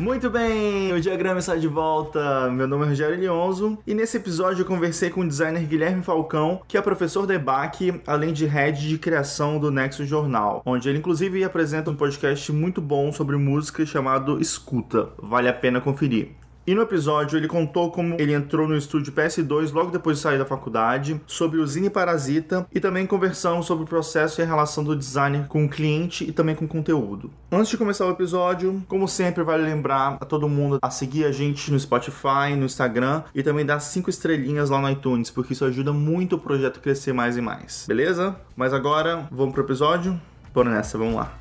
Muito bem, o Diagrama está de volta. Meu nome é Rogério Lionzo e nesse episódio eu conversei com o designer Guilherme Falcão, que é professor da EBAC, além de head de criação do Nexo Jornal, onde ele inclusive apresenta um podcast muito bom sobre música chamado Escuta. Vale a pena conferir. E no episódio ele contou como ele entrou no estúdio PS2 logo depois de sair da faculdade, sobre o Zine Parasita e também conversamos sobre o processo e a relação do designer com o cliente e também com o conteúdo. Antes de começar o episódio, como sempre, vale lembrar a todo mundo a seguir a gente no Spotify, no Instagram e também dar cinco estrelinhas lá no iTunes, porque isso ajuda muito o projeto crescer mais e mais. Beleza? Mas agora, vamos pro episódio? Bora nessa, vamos lá.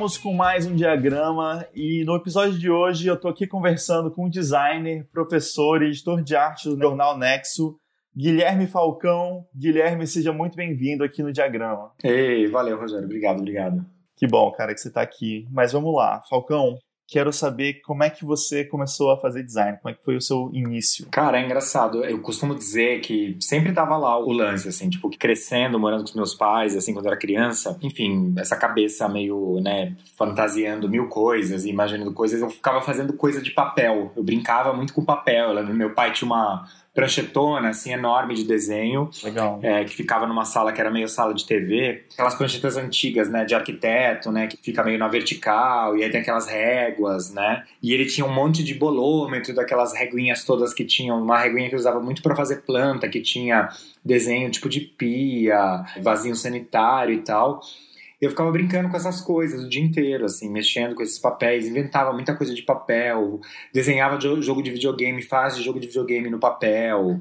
Voltamos com mais um diagrama e no episódio de hoje eu tô aqui conversando com o designer, professor e editor de arte do jornal Nexo, Guilherme Falcão. Guilherme, seja muito bem-vindo aqui no diagrama. Ei, valeu, Rogério. Obrigado, obrigado. Que bom, cara, que você tá aqui. Mas vamos lá, Falcão, quero saber como é que você começou a fazer design, como é que foi o seu início? Cara, é engraçado. Eu costumo dizer que sempre tava lá o lance, assim, tipo, crescendo, morando com os meus pais, assim, quando eu era criança. Enfim, essa cabeça meio, né, fantasiando mil coisas, imaginando coisas. Eu ficava fazendo coisa de papel. Eu brincava muito com papel. Meu pai tinha uma pranchetona, assim, enorme de desenho. Legal. É, que ficava numa sala que era meio sala de TV. Aquelas pranchetas antigas, né, de arquiteto, né, que fica meio na vertical, e aí tem aquelas réguas, né. E ele tinha um monte de bolômetro, daquelas reguinhas todas que tinham, uma reguinha que usava muito para fazer planta, que tinha desenho tipo de pia, vasinho sanitário e tal eu ficava brincando com essas coisas o dia inteiro, assim, mexendo com esses papéis, inventava muita coisa de papel, desenhava jogo de videogame, fase de jogo de videogame no papel,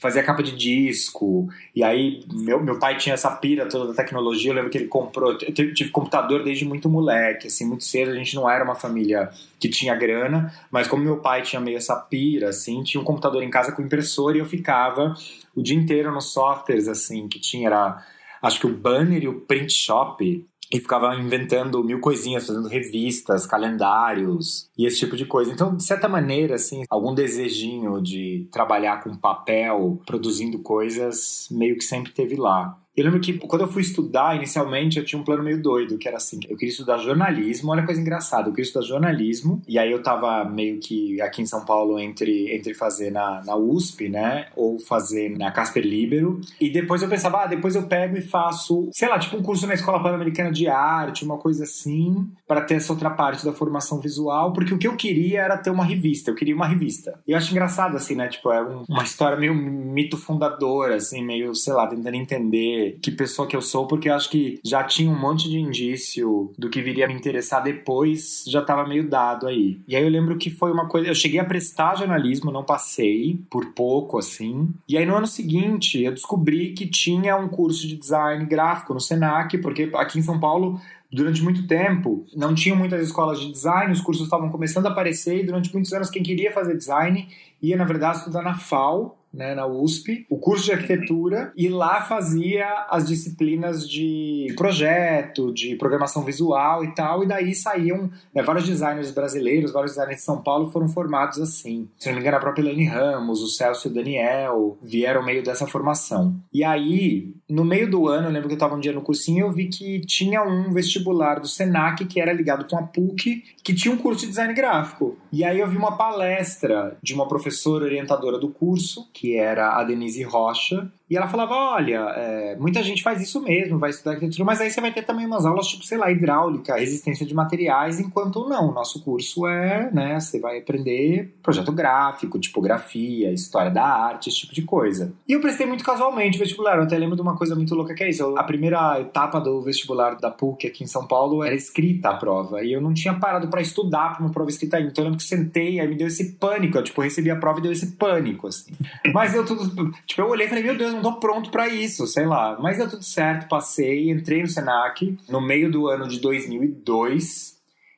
fazia capa de disco, e aí meu, meu pai tinha essa pira toda da tecnologia, eu lembro que ele comprou, eu tive computador desde muito moleque, assim, muito cedo, a gente não era uma família que tinha grana, mas como meu pai tinha meio essa pira, assim, tinha um computador em casa com impressora e eu ficava o dia inteiro nos softwares, assim, que tinha, era acho que o Banner e o Print Shop e ficava inventando mil coisinhas, fazendo revistas, calendários e esse tipo de coisa. Então, de certa maneira, assim, algum desejinho de trabalhar com papel, produzindo coisas, meio que sempre teve lá. Eu lembro que quando eu fui estudar, inicialmente, eu tinha um plano meio doido, que era assim, eu queria estudar jornalismo, olha que coisa engraçada, eu queria estudar jornalismo, e aí eu tava meio que aqui em São Paulo entre, entre fazer na, na USP, né, ou fazer na Casper Libero, e depois eu pensava, ah, depois eu pego e faço, sei lá, tipo um curso na Escola Pan-Americana de Arte, uma coisa assim, para ter essa outra parte da formação visual, porque o que eu queria era ter uma revista, eu queria uma revista. E eu acho engraçado, assim, né, tipo, é um, uma história meio mito fundador, assim, meio, sei lá, tentando entender que pessoa que eu sou, porque eu acho que já tinha um monte de indício do que viria me interessar depois, já estava meio dado aí. E aí eu lembro que foi uma coisa. Eu cheguei a prestar jornalismo, não passei, por pouco assim. E aí no ano seguinte eu descobri que tinha um curso de design gráfico no Senac, porque aqui em São Paulo durante muito tempo não tinham muitas escolas de design, os cursos estavam começando a aparecer e durante muitos anos quem queria fazer design ia na verdade estudar na FAO né, na USP, o curso de arquitetura, e lá fazia as disciplinas de projeto, de programação visual e tal, e daí saíam né, vários designers brasileiros, vários designers de São Paulo foram formados assim. Se não me engano, a própria Elaine Ramos, o Celso e o Daniel vieram meio dessa formação. E aí, no meio do ano, eu lembro que eu estava um dia no cursinho eu vi que tinha um vestibular do Senac que era ligado com a PUC, que tinha um curso de design gráfico. E aí eu vi uma palestra de uma professora orientadora do curso, que era a Denise Rocha, e ela falava: olha, é, muita gente faz isso mesmo, vai estudar arquitetura, mas aí você vai ter também umas aulas, tipo, sei lá, hidráulica, resistência de materiais, enquanto não. O nosso curso é, né, você vai aprender projeto gráfico, tipografia, história da arte, esse tipo de coisa. E eu prestei muito casualmente vestibular. Eu até lembro de uma coisa muito louca que é isso. A primeira etapa do vestibular da PUC aqui em São Paulo era escrita a prova. E eu não tinha parado para estudar para uma prova escrita ainda. Então eu lembro que sentei, aí me deu esse pânico. Eu, tipo, recebi a prova e deu esse pânico, assim. Mas eu tudo. Tipo, eu olhei e falei, meu Deus, não tô pronto para isso, sei lá. Mas deu tudo certo, passei, entrei no Senac no meio do ano de 2002.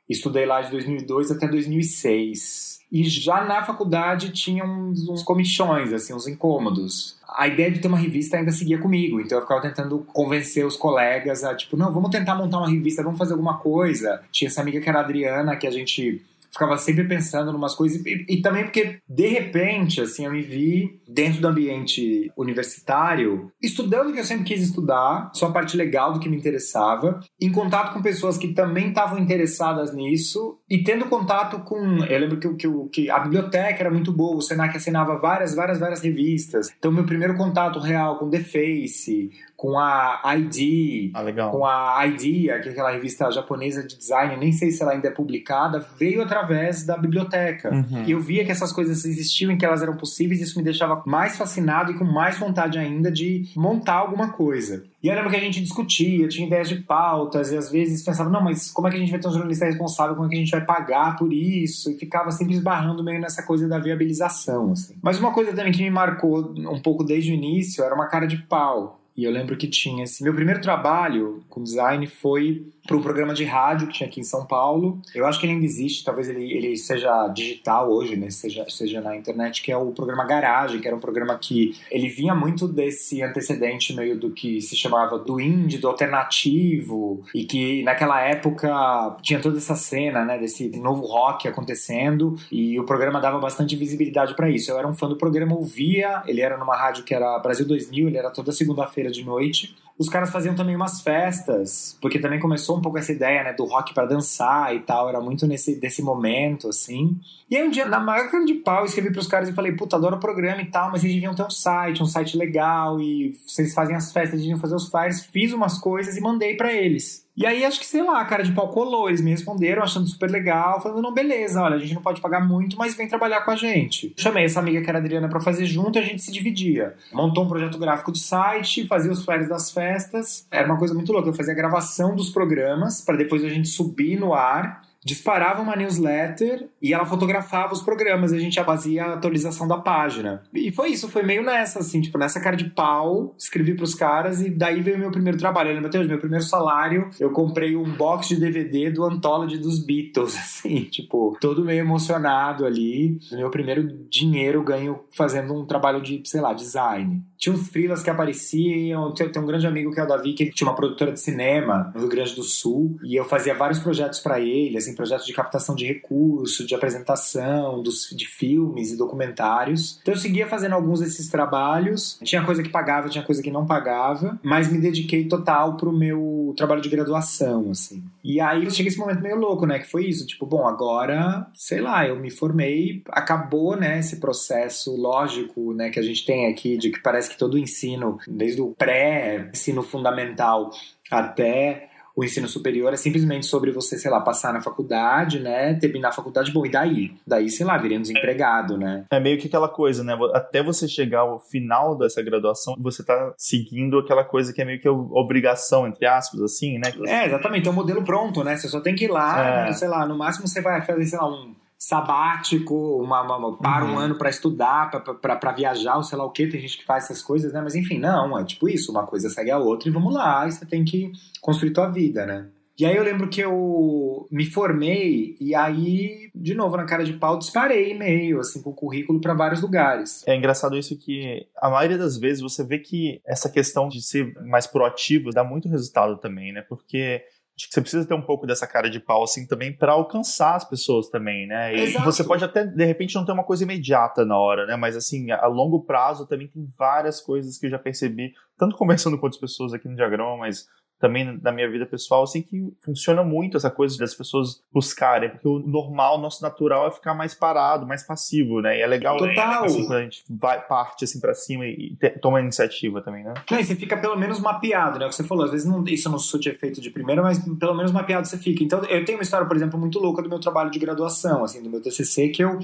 Estudei lá de 2002 até 2006. E já na faculdade tinha uns, uns comichões, assim, uns incômodos. a ideia de ter uma revista ainda seguia comigo. Então eu ficava tentando convencer os colegas a, tipo, não, vamos tentar montar uma revista, vamos fazer alguma coisa. Tinha essa amiga que era a Adriana, que a gente ficava sempre pensando em umas coisas e, e, também porque de repente assim eu me vi dentro do ambiente universitário estudando o que eu sempre quis estudar só a parte legal do que me interessava em contato com pessoas que também estavam interessadas nisso e tendo contato com eu lembro que, que, que a biblioteca era muito boa o Senac assinava várias várias várias revistas então meu primeiro contato real com The Face com a ID, ah, com a Idea, que é aquela revista japonesa de design, nem sei se ela ainda é publicada, veio através da biblioteca. Uhum. E eu via que essas coisas existiam e que elas eram possíveis, e isso me deixava mais fascinado e com mais vontade ainda de montar alguma coisa. E eu lembro que a gente discutia, tinha ideias de pautas, e às vezes pensava, não, mas como é que a gente vai ter um jornalista responsável, como é que a gente vai pagar por isso? E ficava sempre esbarrando meio nessa coisa da viabilização, assim. Mas uma coisa também que me marcou um pouco desde o início era uma cara de pau e eu lembro que tinha esse. Meu primeiro trabalho com design foi para um programa de rádio que tinha aqui em São Paulo. Eu acho que ele ainda existe, talvez ele, ele seja digital hoje, né? Seja, seja na internet, que é o programa Garagem, que era um programa que ele vinha muito desse antecedente meio do que se chamava do indie, do alternativo, e que naquela época tinha toda essa cena, né? Desse novo rock acontecendo, e o programa dava bastante visibilidade para isso. Eu era um fã do programa, ouvia, ele era numa rádio que era Brasil 2000, ele era toda segunda-feira de noite. Os caras faziam também umas festas, porque também começou um pouco essa ideia, né, do rock para dançar e tal, era muito nesse desse momento, assim. E aí um dia, na maior cara de pau, eu escrevi pros caras e falei, puta, adoro o programa e tal, mas eles deviam ter um site, um site legal, e vocês fazem as festas, deviam fazer os flyers, fiz umas coisas e mandei para eles. E aí, acho que, sei lá, a cara de pau colou. Eles me responderam achando super legal, falando: não, beleza, olha, a gente não pode pagar muito, mas vem trabalhar com a gente. Chamei essa amiga que era Adriana para fazer junto e a gente se dividia. Montou um projeto gráfico de site, fazia os flyers das festas. Era uma coisa muito louca. Eu fazia a gravação dos programas para depois a gente subir no ar disparava uma newsletter e ela fotografava os programas, e a gente fazia a atualização da página. E foi isso, foi meio nessa, assim, tipo, nessa cara de pau, escrevi pros caras e daí veio meu primeiro trabalho. Eu lembro até hoje, meu primeiro salário, eu comprei um box de DVD do Anthology dos Beatles, assim, tipo, todo meio emocionado ali. Meu primeiro dinheiro ganho fazendo um trabalho de, sei lá, design. Tinha uns freelas que apareciam, tem, tem um grande amigo que é o Davi, que tinha uma produtora de cinema no Rio Grande do Sul, e eu fazia vários projetos para ele, assim, projetos de captação de recursos, de apresentação dos, de filmes e documentários. Então eu seguia fazendo alguns desses trabalhos. Tinha coisa que pagava, tinha coisa que não pagava, mas me dediquei total pro meu trabalho de graduação, assim. E aí chega esse momento meio louco, né? Que foi isso, tipo, bom, agora, sei lá, eu me formei, acabou, né, esse processo lógico, né, que a gente tem aqui de que parece que todo o ensino, desde o pré-ensino fundamental até o ensino superior é simplesmente sobre você, sei lá, passar na faculdade, né? Terminar a faculdade, bom, e daí? Daí, sei lá, virei um desempregado, né? É meio que aquela coisa, né? Até você chegar ao final dessa graduação, você tá seguindo aquela coisa que é meio que obrigação, entre aspas, assim, né? É, exatamente. É um modelo pronto, né? Você só tem que ir lá, é. né? sei lá, no máximo você vai fazer, sei lá, um sabático, uma, uma para uhum. um ano para estudar, para viajar, ou sei lá o que, tem gente que faz essas coisas, né? Mas enfim, não, é tipo isso, uma coisa segue a outra e vamos lá, e você tem que construir tua vida, né? E aí eu lembro que eu me formei e aí, de novo, na cara de pau, disparei e-mail, assim, com currículo para vários lugares. É engraçado isso que a maioria das vezes você vê que essa questão de ser mais proativo dá muito resultado também, né? Porque acho que você precisa ter um pouco dessa cara de pau assim também para alcançar as pessoas também, né? E Exato. você pode até de repente não ter uma coisa imediata na hora, né? Mas assim, a longo prazo também tem várias coisas que eu já percebi, tanto conversando com outras pessoas aqui no diagrama, mas também na minha vida pessoal, assim que funciona muito essa coisa das pessoas buscarem, porque o normal, o nosso natural é ficar mais parado, mais passivo, né? E é legal Total. Assim, quando a gente vai, parte assim para cima e, e toma a iniciativa também, né? Não, e você fica pelo menos mapeado, né? O que você falou, às vezes não, isso não surte efeito de primeira, mas pelo menos mapeado você fica. Então, eu tenho uma história, por exemplo, muito louca do meu trabalho de graduação, assim, do meu TCC, que eu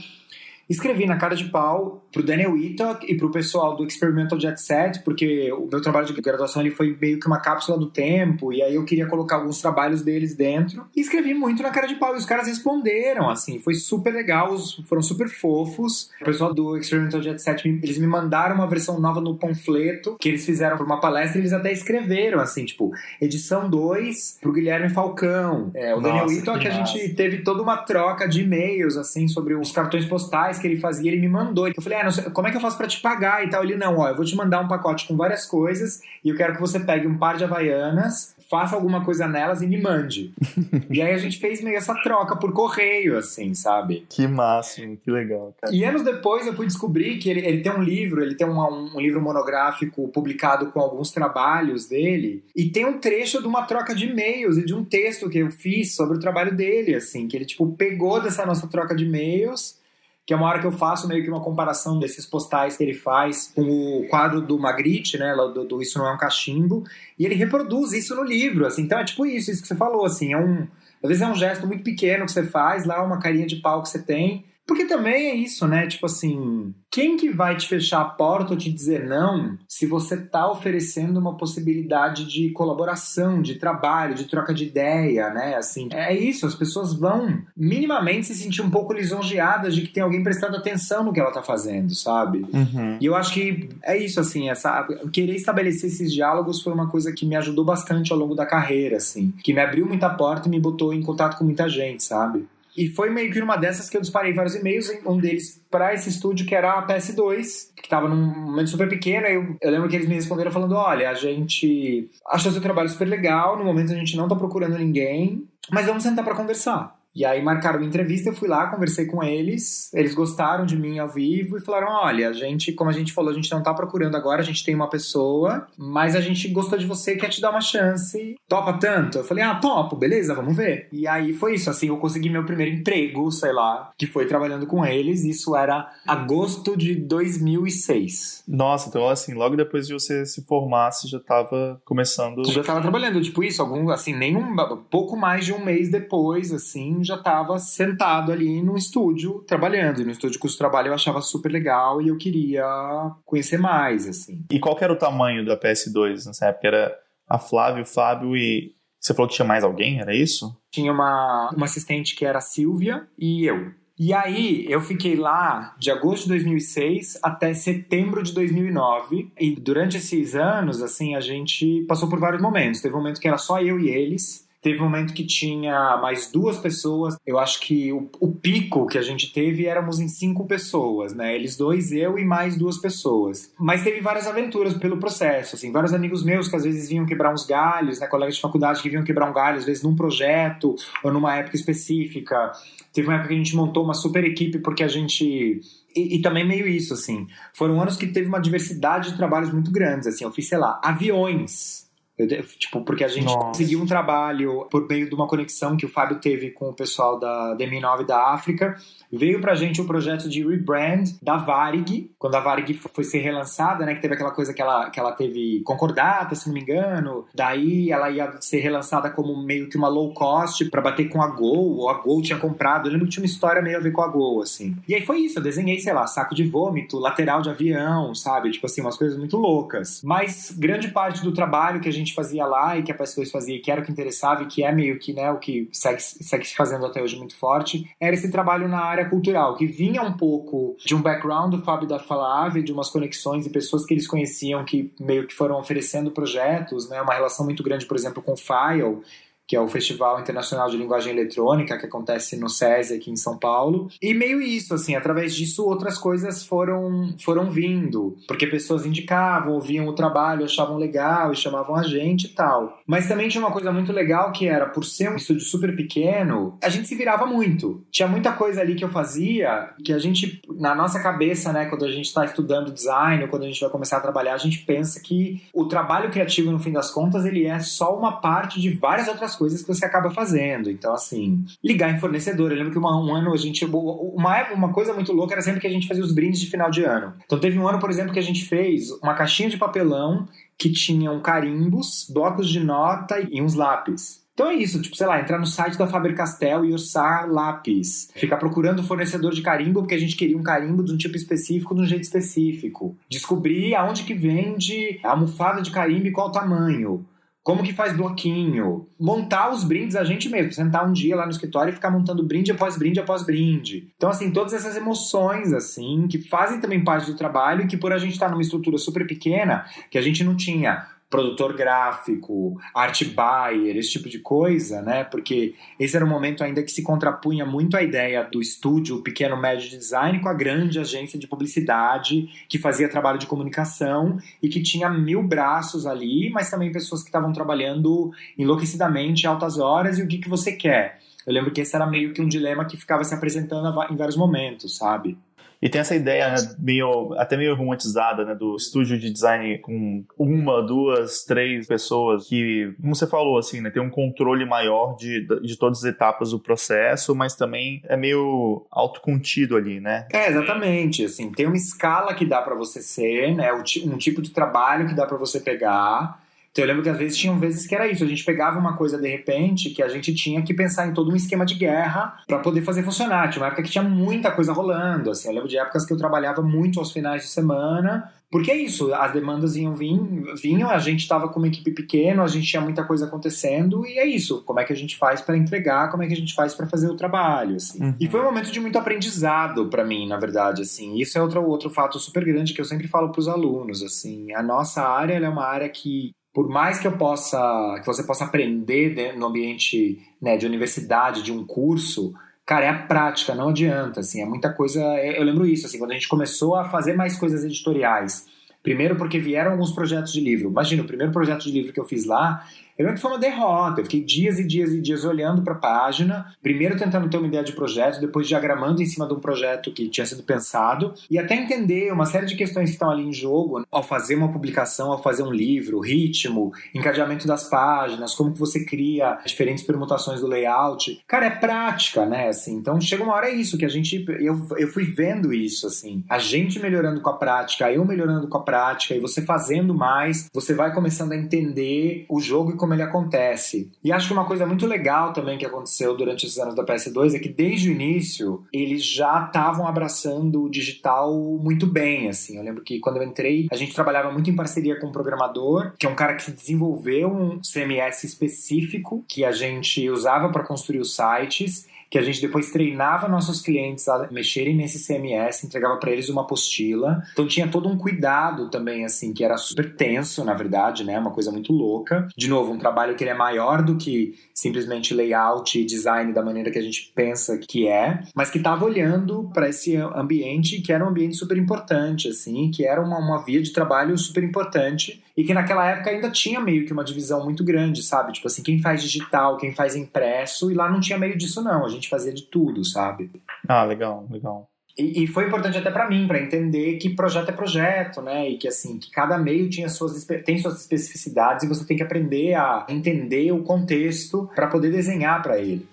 Escrevi na cara de pau pro Daniel Itoc e pro pessoal do Experimental Jet Set, porque o meu trabalho de graduação ele foi meio que uma cápsula do tempo, e aí eu queria colocar alguns trabalhos deles dentro. E escrevi muito na cara de pau, e os caras responderam, assim, foi super legal, foram super fofos. O pessoal do Experimental Jet Set, eles me mandaram uma versão nova no panfleto que eles fizeram pra uma palestra, e eles até escreveram, assim, tipo, edição 2 pro Guilherme Falcão. É, o Nossa, Daniel Itoc, a gente teve toda uma troca de e-mails, assim, sobre os cartões postais que ele fazia, ele me mandou. Eu falei, ah, não sei, como é que eu faço para te pagar e tal? Ele, não, ó, eu vou te mandar um pacote com várias coisas e eu quero que você pegue um par de havaianas, faça alguma coisa nelas e me mande. e aí a gente fez meio essa troca por correio, assim, sabe? Que máximo, que legal. Cara. E anos depois eu fui descobrir que ele, ele tem um livro, ele tem um, um livro monográfico publicado com alguns trabalhos dele, e tem um trecho de uma troca de e-mails e de um texto que eu fiz sobre o trabalho dele, assim, que ele, tipo, pegou dessa nossa troca de e-mails que é uma hora que eu faço meio que uma comparação desses postais que ele faz com o quadro do Magritte, né, do, do Isso Não É Um Cachimbo, e ele reproduz isso no livro, assim, então é tipo isso, isso que você falou, assim, é um, às vezes é um gesto muito pequeno que você faz, lá uma carinha de pau que você tem, porque também é isso, né? Tipo assim, quem que vai te fechar a porta ou te dizer não se você tá oferecendo uma possibilidade de colaboração, de trabalho, de troca de ideia, né? Assim, é isso, as pessoas vão minimamente se sentir um pouco lisonjeadas de que tem alguém prestando atenção no que ela tá fazendo, sabe? Uhum. E eu acho que é isso, assim, essa querer estabelecer esses diálogos foi uma coisa que me ajudou bastante ao longo da carreira, assim, que me abriu muita porta e me botou em contato com muita gente, sabe? E foi meio que numa dessas que eu disparei vários e-mails, um deles para esse estúdio que era a PS2, que tava num momento super pequeno. Aí eu, eu, lembro que eles me responderam falando: olha, a gente achou seu trabalho super legal, no momento a gente não tá procurando ninguém, mas vamos sentar para conversar. E aí marcaram uma entrevista, eu fui lá, conversei com eles, eles gostaram de mim ao vivo e falaram: olha, a gente, como a gente falou, a gente não tá procurando agora, a gente tem uma pessoa, mas a gente gostou de você e quer te dar uma chance. Topa tanto? Eu falei, ah, topo, beleza, vamos ver. E aí foi isso, assim, eu consegui meu primeiro emprego, sei lá, que foi trabalhando com eles, isso era agosto de 2006. Nossa, então assim, logo depois de você se formar, você já tava começando. Você já tava trabalhando, tipo isso, algum, assim, nem um, pouco mais de um mês depois, assim, já estava sentado ali no estúdio trabalhando. E no estúdio cujo trabalho eu achava super legal e eu queria conhecer mais, assim. E qual era o tamanho da PS2 nessa época? Era a Flávia, o Fábio e. Você falou que tinha mais alguém, era isso? Tinha uma, uma assistente que era a Silvia e eu. E aí, eu fiquei lá de agosto de 2006 até setembro de 2009. E durante esses anos, assim, a gente passou por vários momentos. Teve um momento que era só eu e eles. Teve um momento que tinha mais duas pessoas. Eu acho que o, o, pico que a gente teve éramos em cinco pessoas, né? Eles dois, eu e mais duas pessoas. Mas teve várias aventuras pelo processo, assim. Vários amigos meus que às vezes vinham quebrar uns galhos, né? Colegas de faculdade que vinham quebrar um galho, às vezes num projeto ou numa época específica. Teve uma época que a gente montou uma super equipe porque a gente e, e, também meio isso, assim. Foram anos que teve uma diversidade de trabalhos muito grandes, assim. Eu fiz, sei lá, aviões eu, tipo, porque a gente Nossa. conseguiu um trabalho por meio de uma conexão que o Fábio teve com o pessoal da DMI9 da África. Veio pra gente o um projeto de rebrand da Varig, quando a Varig foi ser relançada, né? Que teve aquela coisa que ela, que ela teve concordata, se não me engano. Daí ela ia ser relançada como meio que uma low cost para bater com a Gol, ou a Gol tinha comprado. Eu lembro que tinha uma história meio a ver com a Gol, assim. E aí foi isso, eu desenhei, sei lá, saco de vômito, lateral de avião, sabe? Tipo assim, umas coisas muito loucas. Mas grande parte do trabalho que a gente gente fazia lá e que a PS2 fazia, que era o que interessava e que é meio que né, o que segue, segue se fazendo até hoje muito forte, era esse trabalho na área cultural, que vinha um pouco de um background do Fábio da Falave, de umas conexões e pessoas que eles conheciam que meio que foram oferecendo projetos, né, uma relação muito grande, por exemplo, com o File, que é o Festival Internacional de Linguagem Eletrônica, que acontece no SESI aqui em São Paulo. E meio isso, assim, através disso outras coisas foram, foram vindo, porque pessoas indicavam, ouviam o trabalho, achavam legal e chamavam a gente e tal. Mas também tinha uma coisa muito legal que era, por ser um estúdio super pequeno, a gente se virava muito. Tinha muita coisa ali que eu fazia que a gente, na nossa cabeça, né, quando a gente está estudando design ou quando a gente vai começar a trabalhar, a gente pensa que o trabalho criativo, no fim das contas, ele é só uma parte de várias outras coisas que você acaba fazendo. Então, assim, ligar em fornecedor. Eu lembro que uma, um ano a gente. Uma, uma coisa muito louca era sempre que a gente fazia os brindes de final de ano. Então, teve um ano, por exemplo, que a gente fez uma caixinha de papelão que tinham carimbos, blocos de nota e uns lápis. Então é isso, tipo, sei lá, entrar no site da Faber-Castell e orçar lápis. Ficar procurando fornecedor de carimbo porque a gente queria um carimbo de um tipo específico, de um jeito específico. Descobrir aonde que vende a almofada de carimbo e qual o tamanho como que faz bloquinho, montar os brindes a gente mesmo, sentar um dia lá no escritório e ficar montando brinde após brinde após brinde. Então, assim, todas essas emoções, assim, que fazem também parte do trabalho e que por a gente estar numa estrutura super pequena, que a gente não tinha produtor gráfico, art buyer, esse tipo de coisa, né? Porque esse era um momento ainda que se contrapunha muito a ideia do estúdio pequeno médio de design com a grande agência de publicidade que fazia trabalho de comunicação e que tinha mil braços ali, mas também pessoas que estavam trabalhando enlouquecidamente altas horas e o que, que você quer. Eu lembro que esse era meio que um dilema que ficava se apresentando em vários momentos, sabe? E tem essa ideia né, meio, até meio romantizada, né, do estúdio de design com uma, duas, três pessoas que, como você falou, assim, né, tem um controle maior de, de todas as etapas do processo, mas também é meio autocontido ali, né? É, exatamente, assim, tem uma escala que dá para você ser, né, um tipo de trabalho que dá para você pegar, então eu lembro que às vezes tinham vezes que era isso, a gente pegava uma coisa de repente que a gente tinha que pensar em todo um esquema de guerra para poder fazer funcionar. Tinha uma época que tinha muita coisa rolando, assim, eu lembro de épocas que eu trabalhava muito aos finais de semana, porque é isso, as demandas iam vinham, vinham a gente estava com uma equipe pequena, a gente tinha muita coisa acontecendo e é isso, como é que a gente faz para entregar, como é que a gente faz para fazer o trabalho, assim. Uhum. E foi um momento de muito aprendizado para mim, na verdade, assim. Isso é outro outro fato super grande que eu sempre falo para os alunos, assim. A nossa área é uma área que por mais que eu possa, que você possa aprender no ambiente né, de universidade, de um curso, cara, é a prática, não adianta, assim, é muita coisa, eu lembro isso, assim, quando a gente começou a fazer mais coisas editoriais, primeiro porque vieram alguns projetos de livro, imagina, o primeiro projeto de livro que eu fiz lá, eu lembro que foi uma derrota. Eu fiquei dias e dias e dias olhando para a página, primeiro tentando ter uma ideia de projeto, depois diagramando em cima de um projeto que tinha sido pensado, e até entender uma série de questões que estão ali em jogo ao fazer uma publicação, ao fazer um livro, ritmo, encadeamento das páginas, como que você cria diferentes permutações do layout. Cara, é prática, né? Assim, então chega uma hora é isso, que a gente. Eu, eu fui vendo isso, assim. A gente melhorando com a prática, eu melhorando com a prática, e você fazendo mais, você vai começando a entender o jogo e como ele acontece. E acho que uma coisa muito legal também que aconteceu durante esses anos da PS2 é que desde o início eles já estavam abraçando o digital muito bem, assim. Eu lembro que quando eu entrei, a gente trabalhava muito em parceria com um programador, que é um cara que desenvolveu um CMS específico que a gente usava para construir os sites que a gente depois treinava nossos clientes a mexerem nesse CMS, entregava para eles uma apostila. Então tinha todo um cuidado também, assim, que era super tenso, na verdade, né? Uma coisa muito louca. De novo, um trabalho que ele é maior do que simplesmente layout e design da maneira que a gente pensa que é, mas que estava olhando para esse ambiente que era um ambiente super importante, assim, que era uma, uma via de trabalho super importante e que naquela época ainda tinha meio que uma divisão muito grande, sabe? Tipo assim, quem faz digital, quem faz impresso, e lá não tinha meio disso não, a gente fazia de tudo, sabe? Ah, legal, legal. E, e foi importante até para mim, para entender que projeto é projeto, né? E que assim, que cada meio tinha suas, tem suas especificidades e você tem que aprender a entender o contexto para poder desenhar para ele.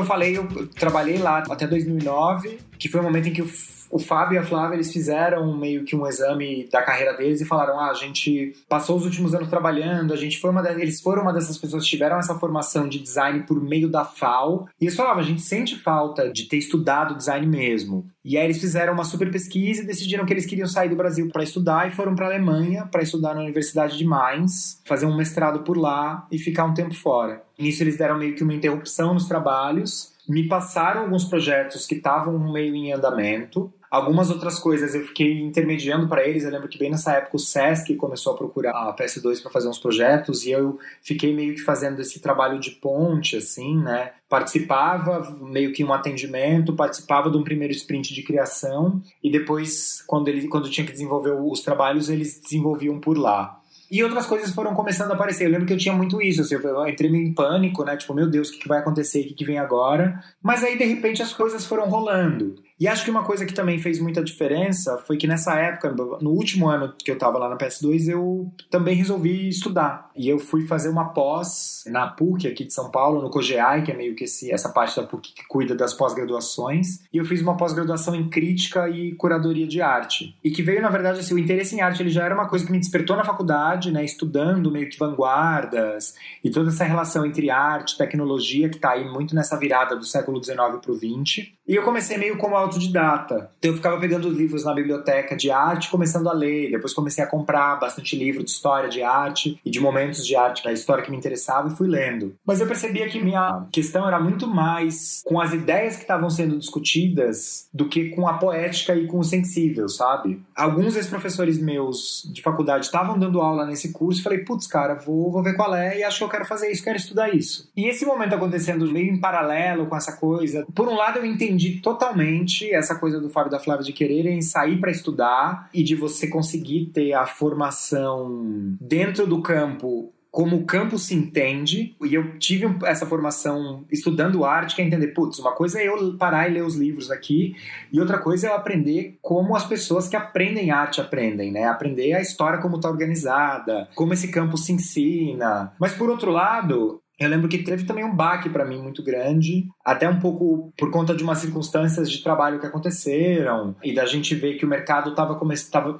Como eu falei, eu trabalhei lá até 2009, que foi o momento em que o o Fábio e a Flávia eles fizeram meio que um exame da carreira deles e falaram: ah, a gente passou os últimos anos trabalhando, a gente foi uma de... eles foram uma dessas pessoas que tiveram essa formação de design por meio da FAO. E eles falavam: a gente sente falta de ter estudado design mesmo. E aí eles fizeram uma super pesquisa e decidiram que eles queriam sair do Brasil para estudar e foram para a Alemanha para estudar na Universidade de Mainz, fazer um mestrado por lá e ficar um tempo fora. Nisso eles deram meio que uma interrupção nos trabalhos me passaram alguns projetos que estavam meio em andamento. Algumas outras coisas eu fiquei intermediando para eles. Eu lembro que bem nessa época o SESC começou a procurar a PS2 para fazer uns projetos e eu fiquei meio que fazendo esse trabalho de ponte, assim, né? Participava meio que um atendimento, participava de um primeiro sprint de criação e depois, quando, ele, quando tinha que desenvolver os trabalhos, eles desenvolviam por lá. E outras coisas foram começando a aparecer. Eu lembro que eu tinha muito isso. Assim, eu entrei meio em pânico, né? Tipo, meu Deus, o que vai acontecer? O que vem agora? Mas aí, de repente, as coisas foram rolando. E acho que uma coisa que também fez muita diferença foi que nessa época, no último ano que eu estava lá na PS2, eu também resolvi estudar. E eu fui fazer uma pós na PUC aqui de São Paulo, no COGEAI, que é meio que esse, essa parte da PUC que cuida das pós-graduações. E eu fiz uma pós-graduação em crítica e curadoria de arte. E que veio, na verdade, assim, o interesse em arte ele já era uma coisa que me despertou na faculdade, né, estudando meio que vanguardas e toda essa relação entre arte tecnologia que está aí muito nessa virada do século XIX para o XX. E eu comecei meio como autodidata. Então eu ficava pegando livros na biblioteca de arte, começando a ler. Depois comecei a comprar bastante livro de história de arte e de momentos de arte da história que me interessava e fui lendo. Mas eu percebia que minha questão era muito mais com as ideias que estavam sendo discutidas do que com a poética e com o sensível, sabe? Alguns ex-professores meus de faculdade estavam dando aula nesse curso e falei, putz, cara, vou, vou ver qual é e acho que eu quero fazer isso, quero estudar isso. E esse momento acontecendo meio em paralelo com essa coisa, por um lado eu entendi totalmente essa coisa do Fábio da Flávia de quererem sair para estudar e de você conseguir ter a formação dentro do campo como o campo se entende, e eu tive essa formação estudando arte, que é entender, putz, uma coisa é eu parar e ler os livros aqui, e outra coisa é eu aprender como as pessoas que aprendem arte aprendem, né? Aprender a história como está organizada, como esse campo se ensina. Mas por outro lado, eu lembro que teve também um baque para mim muito grande, até um pouco por conta de umas circunstâncias de trabalho que aconteceram e da gente ver que o mercado estava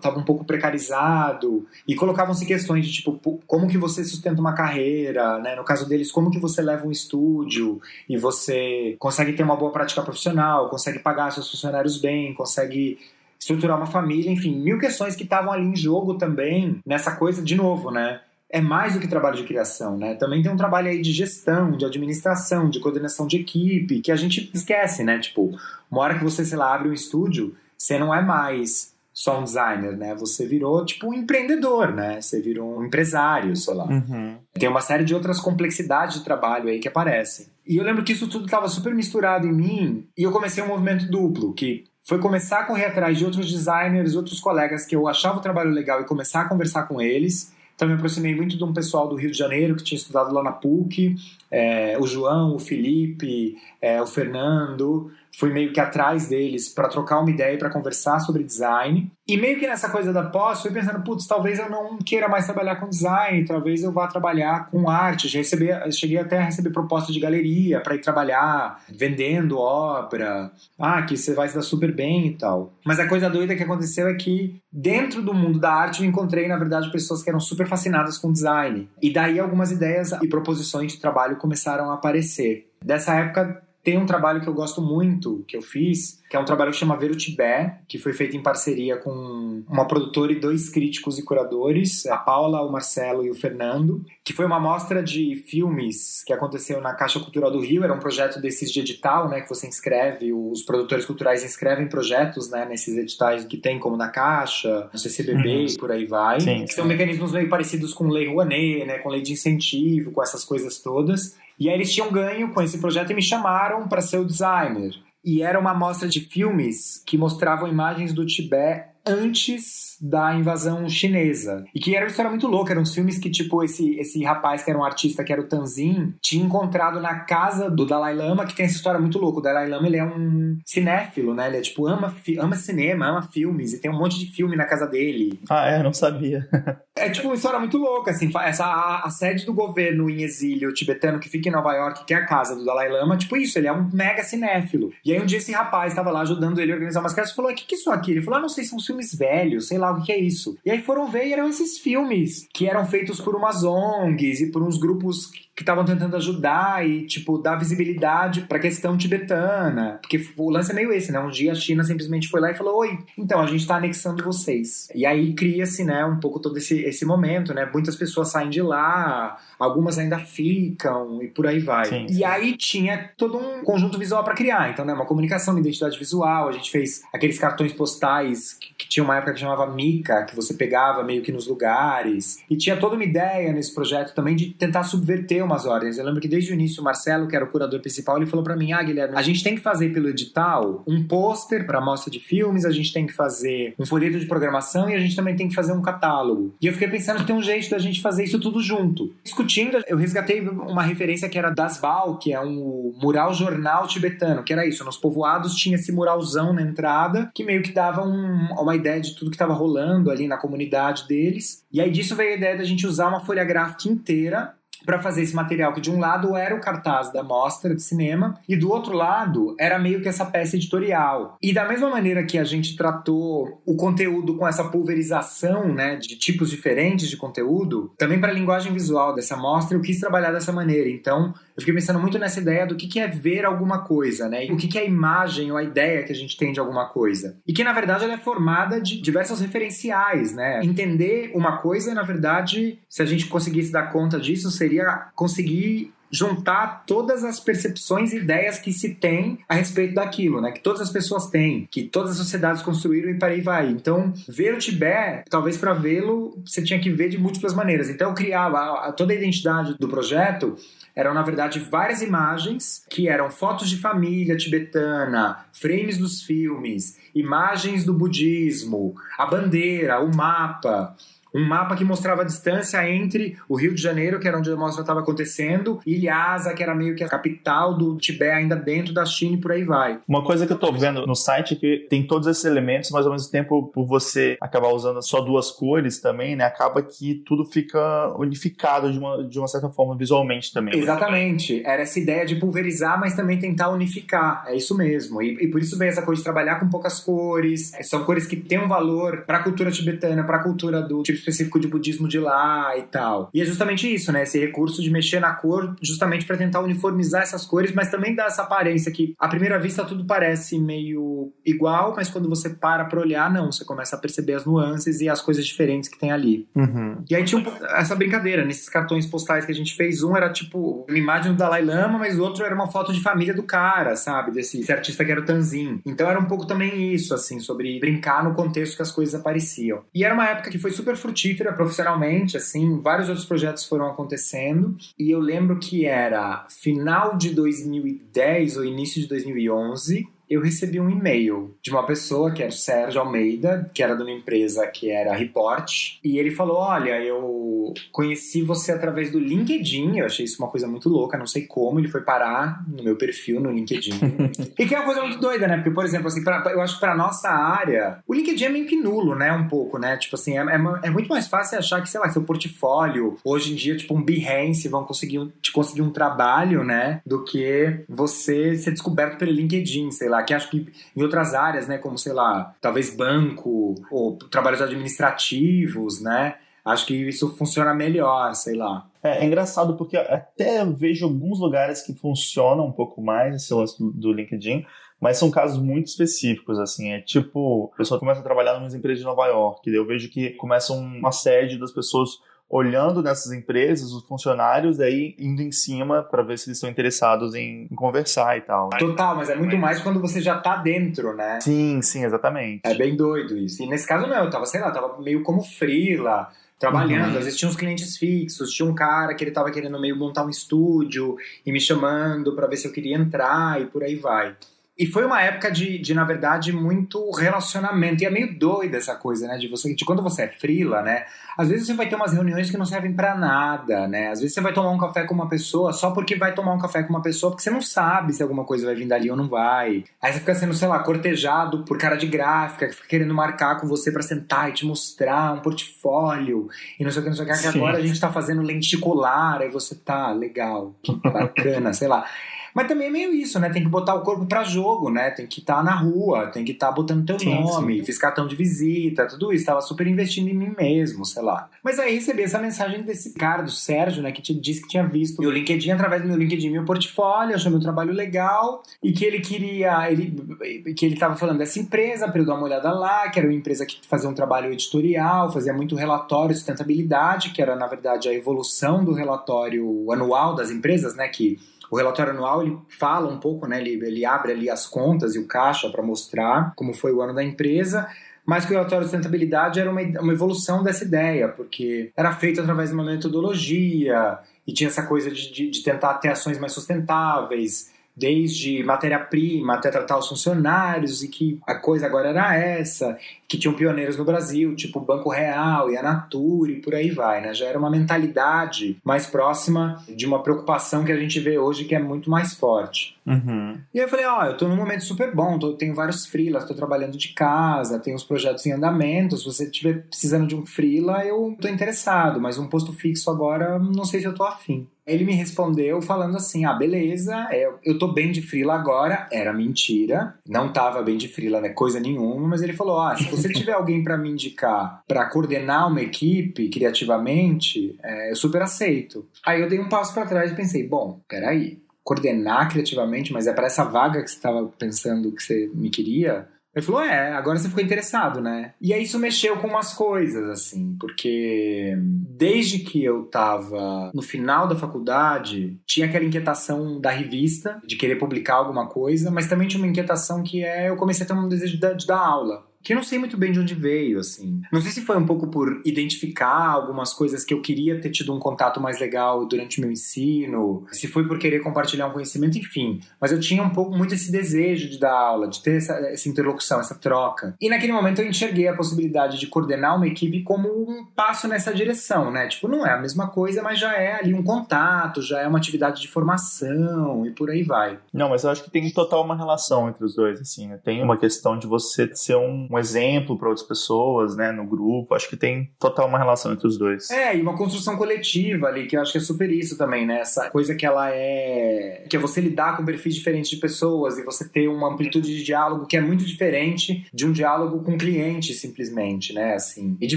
tava, um pouco precarizado e colocavam-se questões de tipo como que você sustenta uma carreira, né? No caso deles, como que você leva um estúdio e você consegue ter uma boa prática profissional, consegue pagar seus funcionários bem, consegue estruturar uma família, enfim, mil questões que estavam ali em jogo também nessa coisa de novo, né? É mais do que trabalho de criação, né? Também tem um trabalho aí de gestão, de administração, de coordenação de equipe, que a gente esquece, né? Tipo, uma hora que você, sei lá, abre um estúdio, você não é mais só um designer, né? Você virou, tipo, um empreendedor, né? Você virou um empresário, sei lá. Uhum. Tem uma série de outras complexidades de trabalho aí que aparecem. E eu lembro que isso tudo estava super misturado em mim, e eu comecei um movimento duplo, que foi começar a correr atrás de outros designers, outros colegas que eu achava o trabalho legal e começar a conversar com eles então me aproximei muito de um pessoal do Rio de Janeiro que tinha estudado lá na PUC, é, o João, o Felipe, é, o Fernando, fui meio que atrás deles para trocar uma ideia, para conversar sobre design. E meio que nessa coisa da pós, fui pensando, putz, talvez eu não queira mais trabalhar com design, talvez eu vá trabalhar com arte. Já recebi, cheguei até a receber proposta de galeria para ir trabalhar vendendo obra. Ah, que você vai se dar super bem e tal. Mas a coisa doida que aconteceu é que dentro do mundo da arte eu encontrei, na verdade, pessoas que eram super fascinadas com design. E daí algumas ideias e proposições de trabalho começaram a aparecer. Dessa época tem um trabalho que eu gosto muito, que eu fiz, que é um trabalho que chama Ver o Tibé, que foi feito em parceria com uma produtora e dois críticos e curadores, a Paula, o Marcelo e o Fernando, que foi uma mostra de filmes que aconteceu na Caixa Cultural do Rio, era um projeto desses de edital, né, que você inscreve, os produtores culturais inscrevem projetos, né, nesses editais que tem como na Caixa, no CCBB uhum. e por aí vai, sim, que sim. são mecanismos meio parecidos com Lei Rouanet, né, com lei de incentivo, com essas coisas todas. E aí eles tinham ganho com esse projeto e me chamaram para ser o designer. E era uma amostra de filmes que mostravam imagens do Tibete antes da invasão chinesa. E que era uma história muito louca, eram uns filmes que, tipo, esse, esse rapaz que era um artista, que era o Tanzin, tinha encontrado na casa do Dalai Lama, que tem essa história muito louca. O Dalai Lama, ele é um cinéfilo, né? Ele é, tipo, ama, ama cinema, ama filmes, e tem um monte de filme na casa dele. Ah, é? Não sabia. é, tipo, uma história muito louca, assim. Essa, a, a sede do governo em exílio tibetano, que fica em Nova York, que é a casa do Dalai Lama, tipo isso, ele é um mega cinéfilo. E aí um dia esse rapaz estava lá ajudando ele a organizar umas casas e falou, o que que é isso aqui? Ele falou, ah, não sei, são filmes velhos, sei lá o que é isso. E aí foram ver e eram esses filmes que eram feitos por umas ONGs e por uns grupos que estavam tentando ajudar e, tipo, dar visibilidade pra questão tibetana. Porque o lance é meio esse, né? Um dia a China simplesmente foi lá e falou: Oi, então a gente tá anexando vocês. E aí cria-se, né, um pouco todo esse, esse momento, né? Muitas pessoas saem de lá, algumas ainda ficam e por aí vai. Sim, sim. E aí tinha todo um conjunto visual para criar. Então, né, uma comunicação, uma identidade visual. A gente fez aqueles cartões postais que tinha uma época que chamava Mica, que você pegava meio que nos lugares. E tinha toda uma ideia nesse projeto também de tentar subverter umas ordens. Eu lembro que desde o início o Marcelo, que era o curador principal, ele falou para mim: "Ah, Guilherme, a gente tem que fazer pelo edital um pôster para mostra de filmes, a gente tem que fazer um folheto de programação e a gente também tem que fazer um catálogo". E eu fiquei pensando que tem um jeito da gente fazer isso tudo junto. Discutindo, eu resgatei uma referência que era das Bal, que é um mural jornal tibetano, que era isso, nos povoados tinha esse muralzão na entrada, que meio que dava um, uma ideia de tudo que estava rolando ali na comunidade deles. E aí disso veio a ideia da gente usar uma folha gráfica inteira para fazer esse material, que de um lado era o cartaz da mostra de cinema e do outro lado era meio que essa peça editorial. E da mesma maneira que a gente tratou o conteúdo com essa pulverização, né, de tipos diferentes de conteúdo, também para a linguagem visual dessa mostra eu quis trabalhar dessa maneira. Então, eu fiquei pensando muito nessa ideia do que, que é ver alguma coisa, né? E o que, que é a imagem ou a ideia que a gente tem de alguma coisa. E que, na verdade, ela é formada de diversos referenciais, né? Entender uma coisa, na verdade, se a gente conseguisse dar conta disso, seria conseguir juntar todas as percepções e ideias que se tem a respeito daquilo, né? Que todas as pessoas têm, que todas as sociedades construíram e para aí vai. Então, ver o Tibete, talvez para vê-lo, você tinha que ver de múltiplas maneiras. Então, eu criava toda a identidade do projeto eram na verdade várias imagens que eram fotos de família tibetana, frames dos filmes, imagens do budismo, a bandeira, o mapa, um mapa que mostrava a distância entre o Rio de Janeiro, que era onde a mostra estava acontecendo, e Lhasa, que era meio que a capital do Tibete, ainda dentro da China e por aí vai. Uma coisa que eu estou vendo no site é que tem todos esses elementos, mas ao mesmo tempo, por você acabar usando só duas cores também, né, acaba que tudo fica unificado de uma, de uma certa forma visualmente também. Exatamente. Era essa ideia de pulverizar, mas também tentar unificar. É isso mesmo. E, e por isso vem essa coisa de trabalhar com poucas cores. São cores que têm um valor para a cultura tibetana, para a cultura do tipo específico de budismo de lá e tal. E é justamente isso, né? Esse recurso de mexer na cor, justamente para tentar uniformizar essas cores, mas também dar essa aparência que, à primeira vista, tudo parece meio igual, mas quando você para pra olhar, não. Você começa a perceber as nuances e as coisas diferentes que tem ali. Uhum. E aí tinha um, essa brincadeira. Nesses cartões postais que a gente fez, um era tipo uma imagem do Dalai Lama, mas o outro era uma foto de família do cara, sabe? Desse, artista que era o Tanzin. Então era um pouco também isso, assim, sobre brincar no contexto que as coisas apareciam. E era uma época que foi super frutífera profissionalmente, assim, vários outros projetos foram acontecendo. E eu lembro que era final de 2010 ou início de 2011 eu recebi um e-mail de uma pessoa que era o Sérgio Almeida, que era de uma empresa que era Report, e ele falou: Olha, eu conheci você através do LinkedIn, eu achei isso uma coisa muito louca, não sei como ele foi parar no meu perfil no LinkedIn. e que é uma coisa muito doida, né? Porque, por exemplo, assim, pra, eu acho que pra nossa área, o LinkedIn é meio que nulo, né? Um pouco, né? Tipo assim, é, é, é muito mais fácil achar que, sei lá, seu portfólio, hoje em dia, tipo um Behance, vão conseguir te conseguir um trabalho, né? Do que você ser descoberto pelo LinkedIn, sei lá que acho que em outras áreas, né, como sei lá, talvez banco ou trabalhos administrativos, né, acho que isso funciona melhor, sei lá. É, é, engraçado porque até vejo alguns lugares que funcionam um pouco mais esse lance do, do LinkedIn, mas são casos muito específicos, assim, é tipo, a pessoa começa a trabalhar numa empresa de Nova York, eu vejo que começa uma sede das pessoas olhando nessas empresas, os funcionários, aí indo em cima para ver se eles estão interessados em, em, conversar e tal. Total, mas é muito mais quando você já tá dentro, né? Sim, sim, exatamente. É bem doido isso. E nesse caso não, eu tava, sei lá, tava meio como frila, trabalhando. Uhum. Às vezes tinha uns clientes fixos, tinha um cara que ele tava querendo meio montar um estúdio e me chamando para ver se eu queria entrar e por aí vai. E foi uma época de, de, na verdade, muito relacionamento. E é meio doida essa coisa, né? De você, de quando você é frila, né? Às vezes você vai ter umas reuniões que não servem para nada, né? Às vezes você vai tomar um café com uma pessoa só porque vai tomar um café com uma pessoa, porque você não sabe se alguma coisa vai vir dali ou não vai. Aí você fica sendo, sei lá, cortejado por cara de gráfica, que fica querendo marcar com você para sentar e te mostrar um portfólio e não sei o que, não sei o que. que agora a gente tá fazendo lenticular, aí você tá legal, bacana, sei lá. Mas também é meio isso, né? Tem que botar o corpo para jogo, né? Tem que estar tá na rua, tem que estar tá botando teu sim, nome, sim. fiz cartão de visita, tudo isso. Tava super investindo em mim mesmo, sei lá. Mas aí recebi essa mensagem desse cara, do Sérgio, né? Que te disse que tinha visto meu LinkedIn através do meu LinkedIn, meu portfólio, achou meu trabalho legal e que ele queria, ele, que ele tava falando dessa empresa para eu dar uma olhada lá, que era uma empresa que fazia um trabalho editorial, fazia muito relatório de sustentabilidade, que era na verdade a evolução do relatório anual das empresas, né? Que o relatório anual ele fala um pouco, né? Ele, ele abre ali as contas e o caixa para mostrar como foi o ano da empresa mas que o relatório de sustentabilidade era uma, uma evolução dessa ideia, porque era feito através de uma metodologia e tinha essa coisa de, de, de tentar ter ações mais sustentáveis, desde matéria-prima até tratar os funcionários, e que a coisa agora era essa, que tinham pioneiros no Brasil, tipo o Banco Real e a Natura e por aí vai, né? Já era uma mentalidade mais próxima de uma preocupação que a gente vê hoje que é muito mais forte. Uhum. E aí eu falei, ó, oh, eu tô num momento super bom, tô, tenho vários freelas, tô trabalhando de casa, tenho os projetos em andamento, se você estiver precisando de um freela, eu tô interessado, mas um posto fixo agora, não sei se eu tô afim. Ele me respondeu falando assim: ah, beleza, é, eu tô bem de frila agora. Era mentira, não tava bem de frila, né? Coisa nenhuma, mas ele falou: ah, se você tiver alguém para me indicar para coordenar uma equipe criativamente, é, eu super aceito. Aí eu dei um passo para trás e pensei: bom, peraí, coordenar criativamente, mas é para essa vaga que você estava pensando que você me queria? Ele falou, é, agora você ficou interessado, né? E aí isso mexeu com umas coisas, assim, porque desde que eu tava no final da faculdade, tinha aquela inquietação da revista, de querer publicar alguma coisa, mas também tinha uma inquietação que é, eu comecei a ter um desejo de de dar aula que eu não sei muito bem de onde veio, assim. Não sei se foi um pouco por identificar algumas coisas que eu queria ter tido um contato mais legal durante o meu ensino, se foi por querer compartilhar um conhecimento, enfim. Mas eu tinha um pouco muito esse desejo de dar aula, de ter essa, essa interlocução, essa troca. E naquele momento eu enxerguei a possibilidade de coordenar uma equipe como um passo nessa direção, né? Tipo, não é a mesma coisa, mas já é ali um contato, já é uma atividade de formação e por aí vai. Não, mas eu acho que tem total uma relação entre os dois, assim, né? Tem uma questão de você ser um um exemplo para outras pessoas, né, no grupo. Acho que tem total uma relação entre os dois. É, e uma construção coletiva ali, que eu acho que é super isso também, né? Essa coisa que ela é. que é você lidar com perfis diferentes de pessoas e você ter uma amplitude de diálogo que é muito diferente de um diálogo com cliente, simplesmente, né? Assim. E de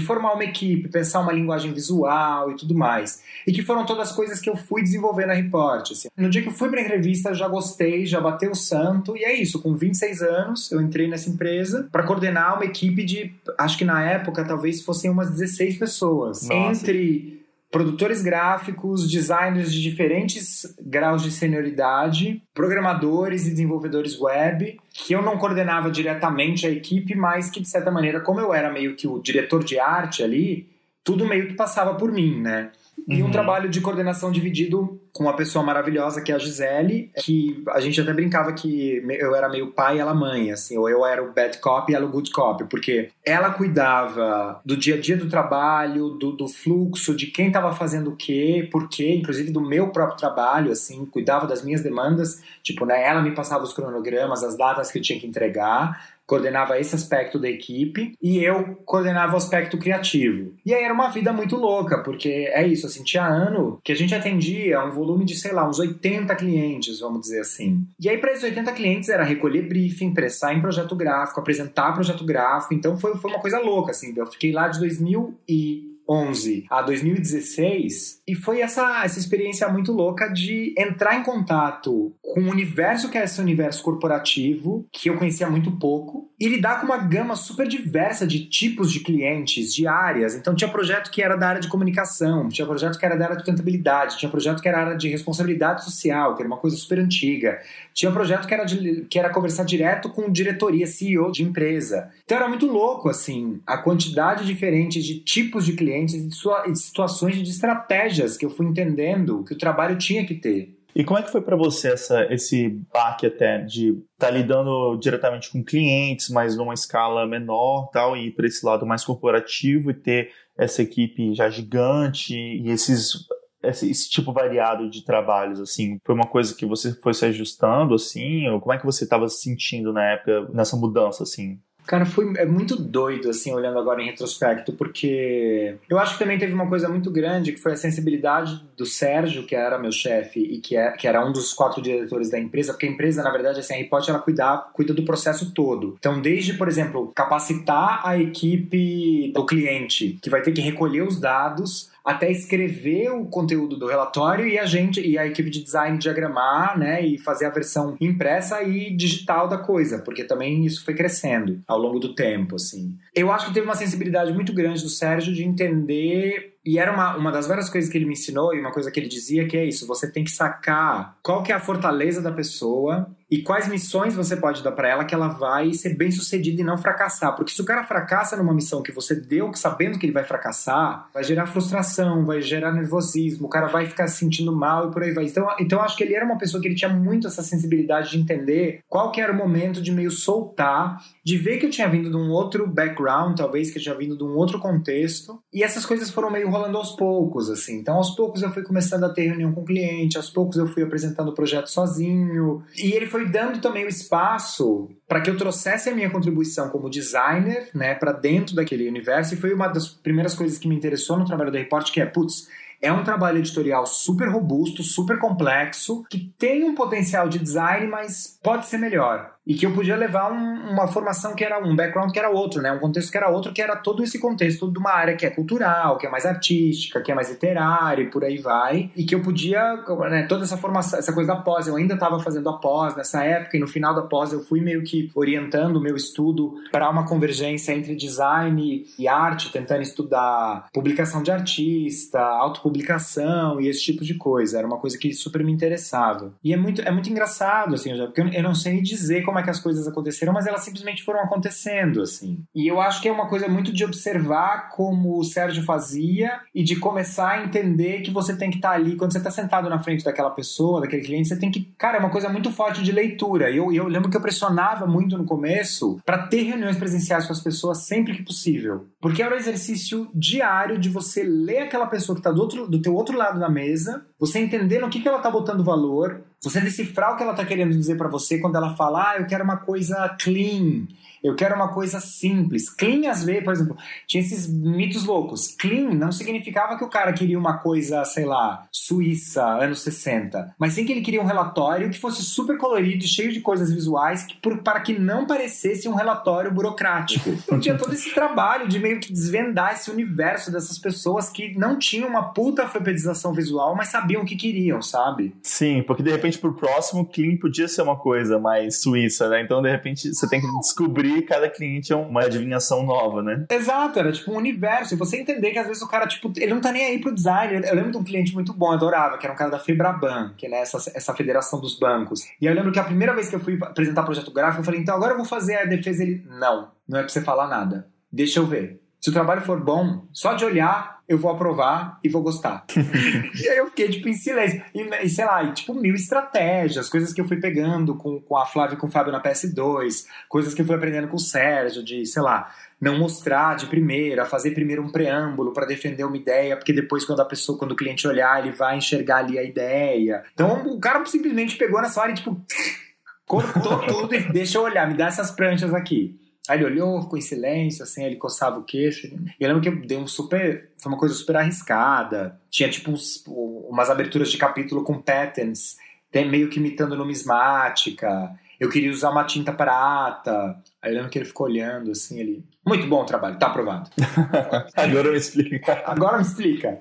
formar uma equipe, pensar uma linguagem visual e tudo mais. E que foram todas as coisas que eu fui desenvolvendo na Report. Assim. No dia que eu fui pra entrevista, já gostei, já bateu o santo, e é isso. Com 26 anos, eu entrei nessa empresa para coordenar coordenar uma equipe de, acho que na época talvez fossem umas 16 pessoas. Nossa. Entre produtores gráficos, designers de diferentes graus de senioridade, programadores e desenvolvedores web, que eu não coordenava diretamente a equipe, mas que de certa maneira, como eu era meio que o diretor de arte ali, tudo meio que passava por mim, né? E um uhum. trabalho de coordenação dividido com uma pessoa maravilhosa que é a Gisele, que a gente até brincava que eu era meio pai e ela mãe, assim, ou eu era o bad cop e ela o good cop, porque ela cuidava do dia a dia do trabalho, do, do fluxo, de quem estava fazendo o quê, por quê, inclusive do meu próprio trabalho, assim, cuidava das minhas demandas, tipo, né, ela me passava os cronogramas, as datas que eu tinha que entregar, coordenava esse aspecto da equipe e eu coordenava o aspecto criativo. E aí era uma vida muito louca, porque é isso, assim, tinha ano que a gente atendia um volume de, sei lá, uns 80 clientes, vamos dizer assim. E aí para esses 80 clientes era recolher briefing, pressar em projeto gráfico, apresentar projeto gráfico, então foi, foi uma coisa louca, assim. Eu fiquei lá de 2000 e 2011 a 2016 e foi essa, essa experiência muito louca de entrar em contato com o universo que é esse universo corporativo, que eu conhecia muito pouco, e lidar com uma gama super diversa de tipos de clientes, de áreas. Então tinha projeto que era da área de comunicação, tinha projeto que era da área de sustentabilidade, tinha projeto que era área de responsabilidade social, que era uma coisa super antiga. Tinha projeto que era, de, que era conversar direto com diretoria, CEO de empresa. Então era muito louco, assim, a quantidade diferente de tipos de clientes e de situações de estratégias que eu fui entendendo que o trabalho tinha que ter. E como é que foi para você essa, esse baque até de estar tá lidando diretamente com clientes, mas numa escala menor tal, e ir para esse lado mais corporativo e ter essa equipe já gigante e esses esse, esse, tipo variado de trabalhos, assim? Foi uma coisa que você foi se ajustando, assim? Ou como é que você estava se sentindo na época, nessa mudança, assim? Cara, foi é muito doido, assim, olhando agora em retrospecto, porque eu acho que também teve uma coisa muito grande, que foi a sensibilidade do Sérgio, que era meu chefe e que, é, que era um dos quatro diretores da empresa, porque a empresa, na verdade, assim, a Report, ela cuida, cuida do processo todo. Então, desde, por exemplo, capacitar a equipe do cliente, que vai ter que recolher os dados, até escrever o conteúdo do relatório e a gente e a equipe de design diagramar, né, e fazer a versão impressa e digital da coisa, porque também isso foi crescendo ao longo do tempo, assim. Eu acho que teve uma sensibilidade muito grande do Sérgio de entender e era uma, uma das várias coisas que ele me ensinou e uma coisa que ele dizia que é isso, você tem que sacar qual que é a fortaleza da pessoa e quais missões você pode dar para ela que ela vai ser bem sucedida e não fracassar. Porque se o cara fracassa numa missão que você deu, sabendo que ele vai fracassar, vai gerar frustração, vai gerar nervosismo, o cara vai ficar se sentindo mal e por aí vai. Então, então acho que ele era uma pessoa que ele tinha muito essa sensibilidade de entender qual que era o momento de meio soltar, de ver que eu tinha vindo de um outro background, talvez que eu tinha vindo de um outro contexto, e essas coisas foram meio rolando aos poucos, assim. Então, aos poucos eu fui começando a ter reunião com o cliente, aos poucos eu fui apresentando o projeto sozinho, e ele foi dando também o espaço para que eu trouxesse a minha contribuição como designer, né, para dentro daquele universo, e foi uma das primeiras coisas que me interessou no trabalho da Report, que é, putz, é um trabalho editorial super robusto, super complexo, que tem um potencial de design, mas pode ser melhor e que eu podia levar um, uma formação que era um background que era outro, né? Um contexto que era outro, que era todo esse contexto de uma área que é cultural, que é mais artística, que é mais literária e por aí vai, e que eu podia, né, toda essa formação, essa coisa da pós, eu ainda estava fazendo a pós nessa época e no final da pós eu fui meio que orientando o meu estudo para uma convergência entre design e arte, tentando estudar publicação de artista, autopublicação e esse tipo de coisa. Era uma coisa que super me interessava. E é muito, é muito engraçado, assim, porque eu, não sei dizer como como é que as coisas aconteceram, mas elas simplesmente foram acontecendo, assim. E eu acho que é uma coisa muito de observar como o Sérgio fazia e de começar a entender que você tem que estar tá ali, quando você está sentado na frente daquela pessoa, daquele cliente, você tem que. Cara, é uma coisa muito forte de leitura. E eu, eu lembro que eu pressionava muito no começo para ter reuniões presenciais com as pessoas sempre que possível. Porque era um exercício diário de você ler aquela pessoa que está do, outro, do teu outro lado da mesa, você entender no que, que ela está botando valor, você decifrar o que ela está querendo dizer para você quando ela fala, ah, eu quero uma coisa clean, eu quero uma coisa simples. Clean, às vezes, por exemplo, tinha esses mitos loucos. Clean não significava que o cara queria uma coisa, sei lá, suíça, anos 60. Mas sim que ele queria um relatório que fosse super colorido, cheio de coisas visuais, que, por, para que não parecesse um relatório burocrático. Então tinha todo esse trabalho de meio que desvendar esse universo dessas pessoas que não tinham uma puta alfabetização visual, mas sabiam o que queriam, sabe? Sim, porque de repente pro próximo, clean podia ser uma coisa mais suíça, né? Então de repente você tem que descobrir cada cliente é uma adivinhação nova, né? Exato, era tipo um universo. E você entender que às vezes o cara, tipo, ele não tá nem aí pro design. Eu lembro de um cliente muito bom, adorava, que era um cara da Febraban, que é né, essa, essa federação dos bancos. E eu lembro que a primeira vez que eu fui apresentar projeto gráfico, eu falei, então agora eu vou fazer a defesa. Ele, não, não é pra você falar nada. Deixa eu ver. Se o trabalho for bom, só de olhar eu vou aprovar e vou gostar. e aí eu fiquei, tipo, em silêncio. E, sei lá, e, tipo, mil estratégias, coisas que eu fui pegando com, com a Flávia e com o Fábio na PS2, coisas que eu fui aprendendo com o Sérgio, de, sei lá, não mostrar de primeira, fazer primeiro um preâmbulo para defender uma ideia, porque depois quando a pessoa, quando o cliente olhar, ele vai enxergar ali a ideia. Então o cara simplesmente pegou nessa hora e, tipo, cortou tudo e deixa eu olhar, me dá essas pranchas aqui. Aí ele olhou, ficou em silêncio, assim, ele coçava o queixo. E eu lembro que deu um super. Foi uma coisa super arriscada. Tinha, tipo, uns, umas aberturas de capítulo com patterns, meio que imitando numismática. Eu queria usar uma tinta prata. Aí eu lembro que ele ficou olhando, assim, ele. Muito bom o trabalho, tá aprovado. Agora me explica. Agora me explica.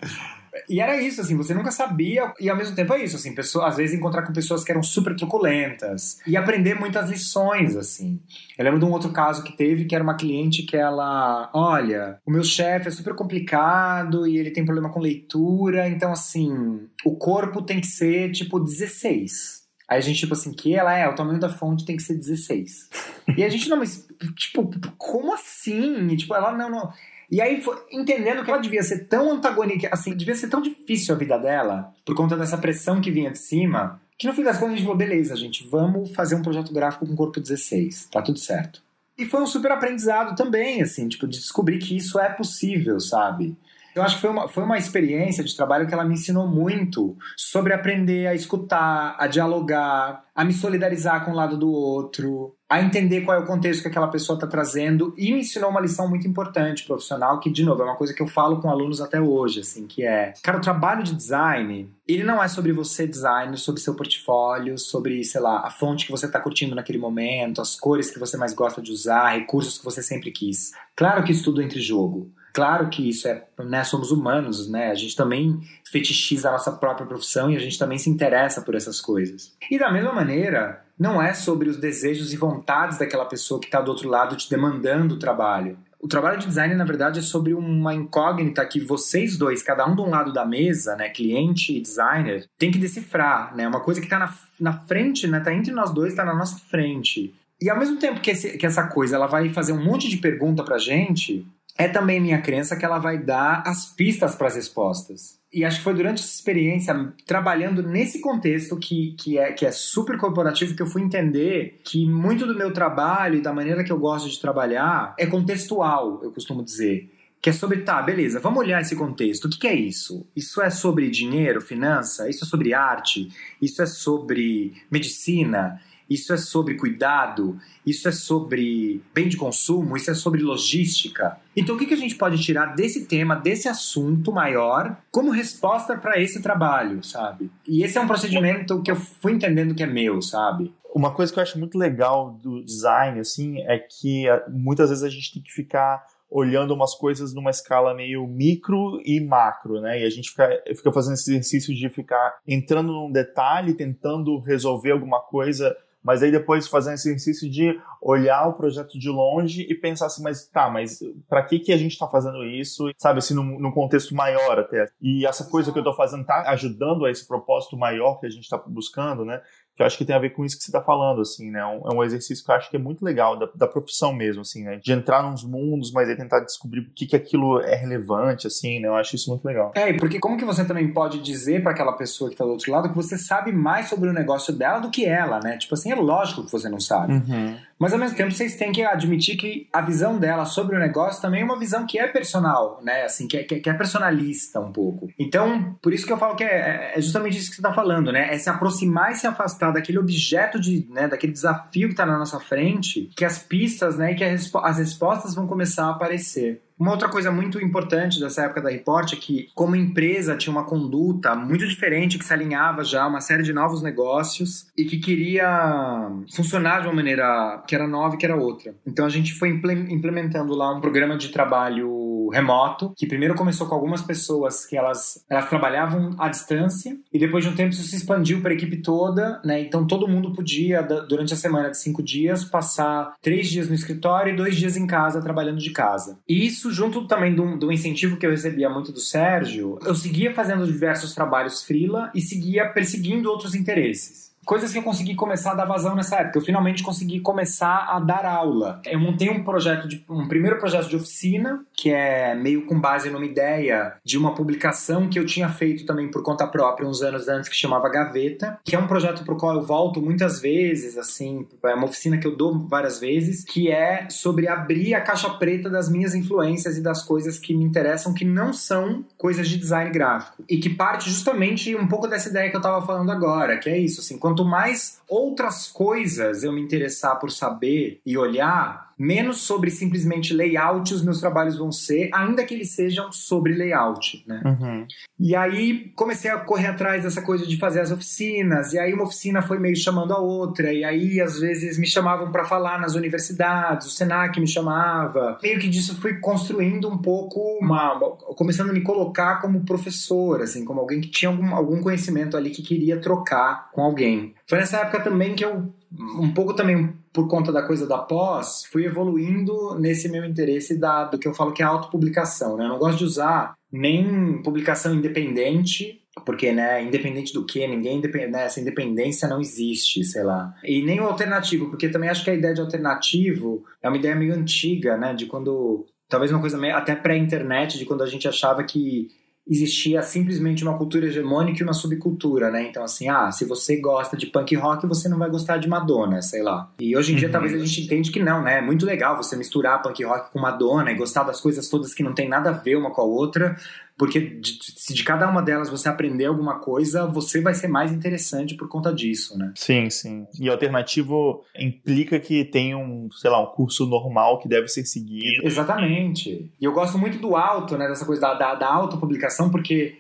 E era isso, assim, você nunca sabia, e ao mesmo tempo é isso, assim, pessoa, às vezes encontrar com pessoas que eram super truculentas e aprender muitas lições, assim. Eu lembro de um outro caso que teve, que era uma cliente que ela, olha, o meu chefe é super complicado e ele tem problema com leitura, então, assim, o corpo tem que ser, tipo, 16. Aí a gente, tipo assim, que ela é, o tamanho da fonte tem que ser 16. e a gente, não, mas, tipo, como assim? E, tipo, ela, não, não. E aí, foi, entendendo que ela devia ser tão antagônica, assim, devia ser tão difícil a vida dela, por conta dessa pressão que vinha de cima, que no fim das contas a gente falou, beleza, gente, vamos fazer um projeto gráfico com corpo 16, tá tudo certo. E foi um super aprendizado também, assim, tipo, de descobrir que isso é possível, sabe? Eu acho que foi uma, foi uma experiência de trabalho que ela me ensinou muito sobre aprender a escutar, a dialogar, a me solidarizar com o lado do outro, a entender qual é o contexto que aquela pessoa está trazendo e me ensinou uma lição muito importante profissional que, de novo, é uma coisa que eu falo com alunos até hoje, assim, que é, cara, o trabalho de design, ele não é sobre você design, sobre seu portfólio, sobre, sei lá, a fonte que você está curtindo naquele momento, as cores que você mais gosta de usar, recursos que você sempre quis. Claro que isso tudo entre jogo. Claro que isso é, né, somos humanos, né? A gente também fetichiza a nossa própria profissão e a gente também se interessa por essas coisas. E da mesma maneira, não é sobre os desejos e vontades daquela pessoa que está do outro lado te demandando o trabalho. O trabalho de design, na verdade, é sobre uma incógnita que vocês dois, cada um de um lado da mesa, né, cliente e designer, tem que decifrar, né? Uma coisa que está na, na frente, né? Tá entre nós dois, está na nossa frente. E ao mesmo tempo que, esse, que essa coisa ela vai fazer um monte de pergunta pra gente, é também minha crença que ela vai dar as pistas para as respostas. E acho que foi durante essa experiência, trabalhando nesse contexto que, que, é, que é super corporativo, que eu fui entender que muito do meu trabalho e da maneira que eu gosto de trabalhar é contextual, eu costumo dizer. Que é sobre, tá, beleza, vamos olhar esse contexto. O que, que é isso? Isso é sobre dinheiro, finança? Isso é sobre arte? Isso é sobre medicina? Isso é sobre cuidado? Isso é sobre bem de consumo? Isso é sobre logística? Então, o que a gente pode tirar desse tema, desse assunto maior, como resposta para esse trabalho, sabe? E esse é um procedimento que eu fui entendendo que é meu, sabe? Uma coisa que eu acho muito legal do design, assim, é que ah, muitas vezes a gente tem que ficar olhando umas coisas numa escala meio micro e macro, né? E a gente fica, fica fazendo esse exercício de ficar entrando num detalhe, tentando resolver alguma coisa, mas aí depois fazendo esse exercício de olhar o projeto de longe e pensar assim, mas tá, mas para que que a gente está fazendo isso, sabe, assim, num, num, contexto maior até. E essa coisa que eu estou fazendo tá ajudando a esse propósito maior que a gente está buscando, né? Que eu acho que tem a ver com isso que você está falando, assim, né? Um, é um exercício que eu acho que é muito legal, da, da, profissão mesmo, assim, né? De entrar nos mundos, mas aí tentar descobrir o que, que aquilo é relevante, assim, né? Eu acho isso muito legal. É, porque como que você também pode dizer para aquela pessoa que está do outro lado que você sabe mais sobre o negócio dela do que ela, né? Tipo assim, é lógico que você não sabe. Uhum. Mas ao mesmo tempo vocês têm que admitir que a visão dela sobre o negócio também é uma visão que é personal, né? Assim, que é, que é personalista um pouco. Então, por isso que eu falo que é, é justamente isso que você está falando, né? É se aproximar e se afastar daquele objeto de, né, daquele desafio que está na nossa frente, que as pistas, né, e que as respostas vão começar a aparecer. Uma outra coisa muito importante dessa época da Report é que, como empresa, tinha uma conduta muito diferente que se alinhava já a uma série de novos negócios e que queria funcionar de uma maneira que era nova e que era outra. Então a gente foi implementando lá um programa de trabalho remoto, que primeiro começou com algumas pessoas que elas, elas trabalhavam à distância e depois de um tempo isso se expandiu para a equipe toda, né? Então todo mundo podia, durante a semana de cinco dias, passar três dias no escritório e dois dias em casa, trabalhando de casa. E isso, junto também do, do incentivo que eu recebia muito do Sérgio, eu seguia fazendo diversos trabalhos freela e seguia perseguindo outros interesses coisas que eu consegui começar a dar vazão nessa época. Eu finalmente consegui começar a dar aula. Eu montei um projeto de um primeiro projeto de oficina, que é meio com base numa ideia de uma publicação que eu tinha feito também por conta própria uns anos antes que chamava Gaveta, que é um projeto pro qual eu volto muitas vezes, assim, é uma oficina que eu dou várias vezes, que é sobre abrir a caixa preta das minhas influências e das coisas que me interessam que não são coisas de design gráfico e que parte justamente um pouco dessa ideia que eu tava falando agora, que é isso, assim, quando quanto mais outras coisas eu me interessar por saber e olhar, menos sobre simplesmente layout os meus trabalhos vão ser, ainda que eles sejam sobre layout, né? Uhum. E aí comecei a correr atrás dessa coisa de fazer as oficinas, e aí uma oficina foi meio chamando a outra, e aí às vezes me chamavam para falar nas universidades, o Senac me chamava. Meio que disso fui construindo um pouco uma, começando a me colocar como professor, assim, como alguém que tinha algum, algum conhecimento ali que queria trocar com alguém. Foi nessa época também que eu um pouco também por conta da coisa da pós, fui evoluindo nesse meu interesse da, do que eu falo que é autopublicação, né? Eu não gosto de usar nem publicação independente, porque, né, independente do que, ninguém, né, essa independência não existe, sei lá. E nem o alternativo, porque também acho que a ideia de alternativo é uma ideia meio antiga, né, de quando, talvez uma coisa meio, até pré-internet, de quando a gente achava que existia simplesmente uma cultura hegemônica e uma subcultura, né? Então, assim, ah, se você gosta de punk rock, você não vai gostar de Madonna, sei lá. E hoje em dia, uhum. talvez a gente entende que não, né? É muito legal você misturar punk rock com Madonna e gostar das coisas todas que não tem nada a ver uma com a outra, porque de, se de cada uma delas você aprender alguma coisa, você vai ser mais interessante por conta disso, né? Sim, sim. E alternativo implica que tem um, sei lá, um curso normal que deve ser seguido. Exatamente. E eu gosto muito do alto, né, dessa coisa da, da, da autopublicação, porque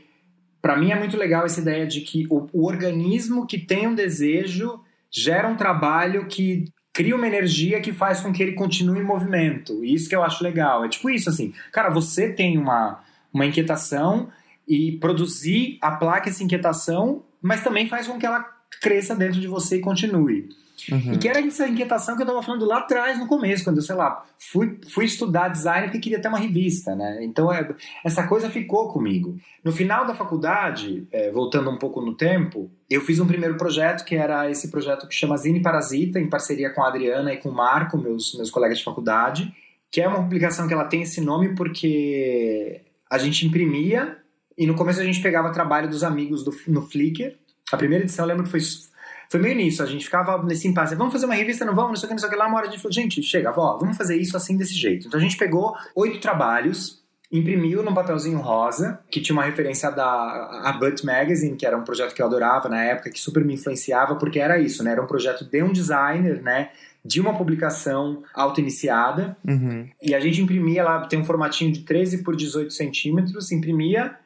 para mim é muito legal essa ideia de que o, o organismo que tem um desejo gera um trabalho que cria uma energia que faz com que ele continue em movimento. Isso que eu acho legal. É tipo isso, assim. Cara, você tem uma uma inquietação e produzir a placa essa inquietação, mas também faz com que ela cresça dentro de você e continue. Uhum. E que era essa inquietação que eu estava falando lá atrás, no começo, quando eu, sei lá, fui, fui estudar design porque queria ter uma revista, né? Então, é, essa coisa ficou comigo. No final da faculdade, é, voltando um pouco no tempo, eu fiz um primeiro projeto, que era esse projeto que chama Zine Parasita, em parceria com a Adriana e com o Marco, meus, meus colegas de faculdade, que é uma publicação que ela tem esse nome porque a gente imprimia e no começo a gente pegava trabalho dos amigos do, no Flickr. A primeira edição eu lembro que foi, foi meio nisso. A gente ficava nesse impasse. Vamos fazer uma revista? Não vamos? Não sei o que, não sei o que. Lá uma hora a gente falou, gente, chega, vó, vamos fazer isso assim desse jeito. Então a gente pegou oito trabalhos imprimiu num papelzinho rosa, que tinha uma referência da a Butt Magazine, que era um projeto que eu adorava na época, que super me influenciava, porque era isso, né? Era um projeto de um designer, né? De uma publicação auto-iniciada. Uhum. E a gente imprimia lá, tem um formatinho de 13 por 18 centímetros, imprimia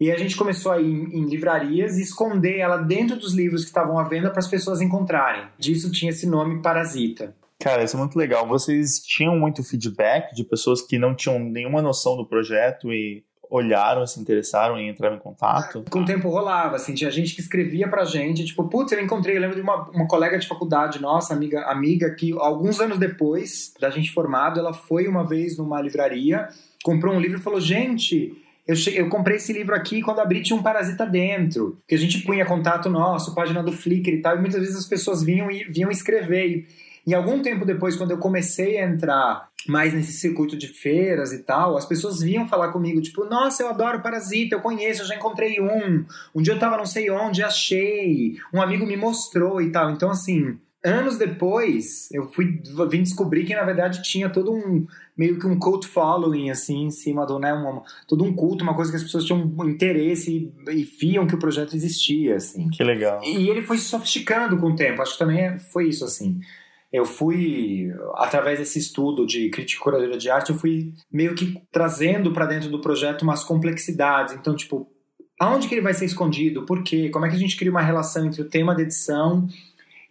e a gente começou a ir em livrarias e esconder ela dentro dos livros que estavam à venda para as pessoas encontrarem. Disso tinha esse nome Parasita. Cara, isso é muito legal. Vocês tinham muito feedback de pessoas que não tinham nenhuma noção do projeto e olharam, se interessaram em entrar em contato? Com o tempo rolava, assim, tinha gente que escrevia pra gente, tipo, putz, eu encontrei, eu lembro de uma, uma colega de faculdade nossa, amiga, amiga, que alguns anos depois da gente formado, ela foi uma vez numa livraria, comprou um livro e falou, gente, eu, cheguei, eu comprei esse livro aqui quando abri tinha um parasita dentro. Que a gente punha contato nosso, página do Flickr e tal, e muitas vezes as pessoas vinham e vinham escrever. E, e algum tempo depois, quando eu comecei a entrar mais nesse circuito de feiras e tal, as pessoas vinham falar comigo, tipo, nossa, eu adoro Parasita, eu conheço, eu já encontrei um. Um dia eu tava não sei onde, achei. Um amigo me mostrou e tal. Então, assim, anos depois, eu fui vim descobrir que na verdade tinha todo um meio que um cult following assim em cima do, né, um, todo um culto, uma coisa que as pessoas tinham um interesse e, e viam que o projeto existia, assim. Que legal. E ele foi se sofisticando com o tempo. Acho que também foi isso assim. Eu fui através desse estudo de crítica e de arte, eu fui meio que trazendo para dentro do projeto umas complexidades. Então, tipo, aonde que ele vai ser escondido? Por quê? Como é que a gente cria uma relação entre o tema da edição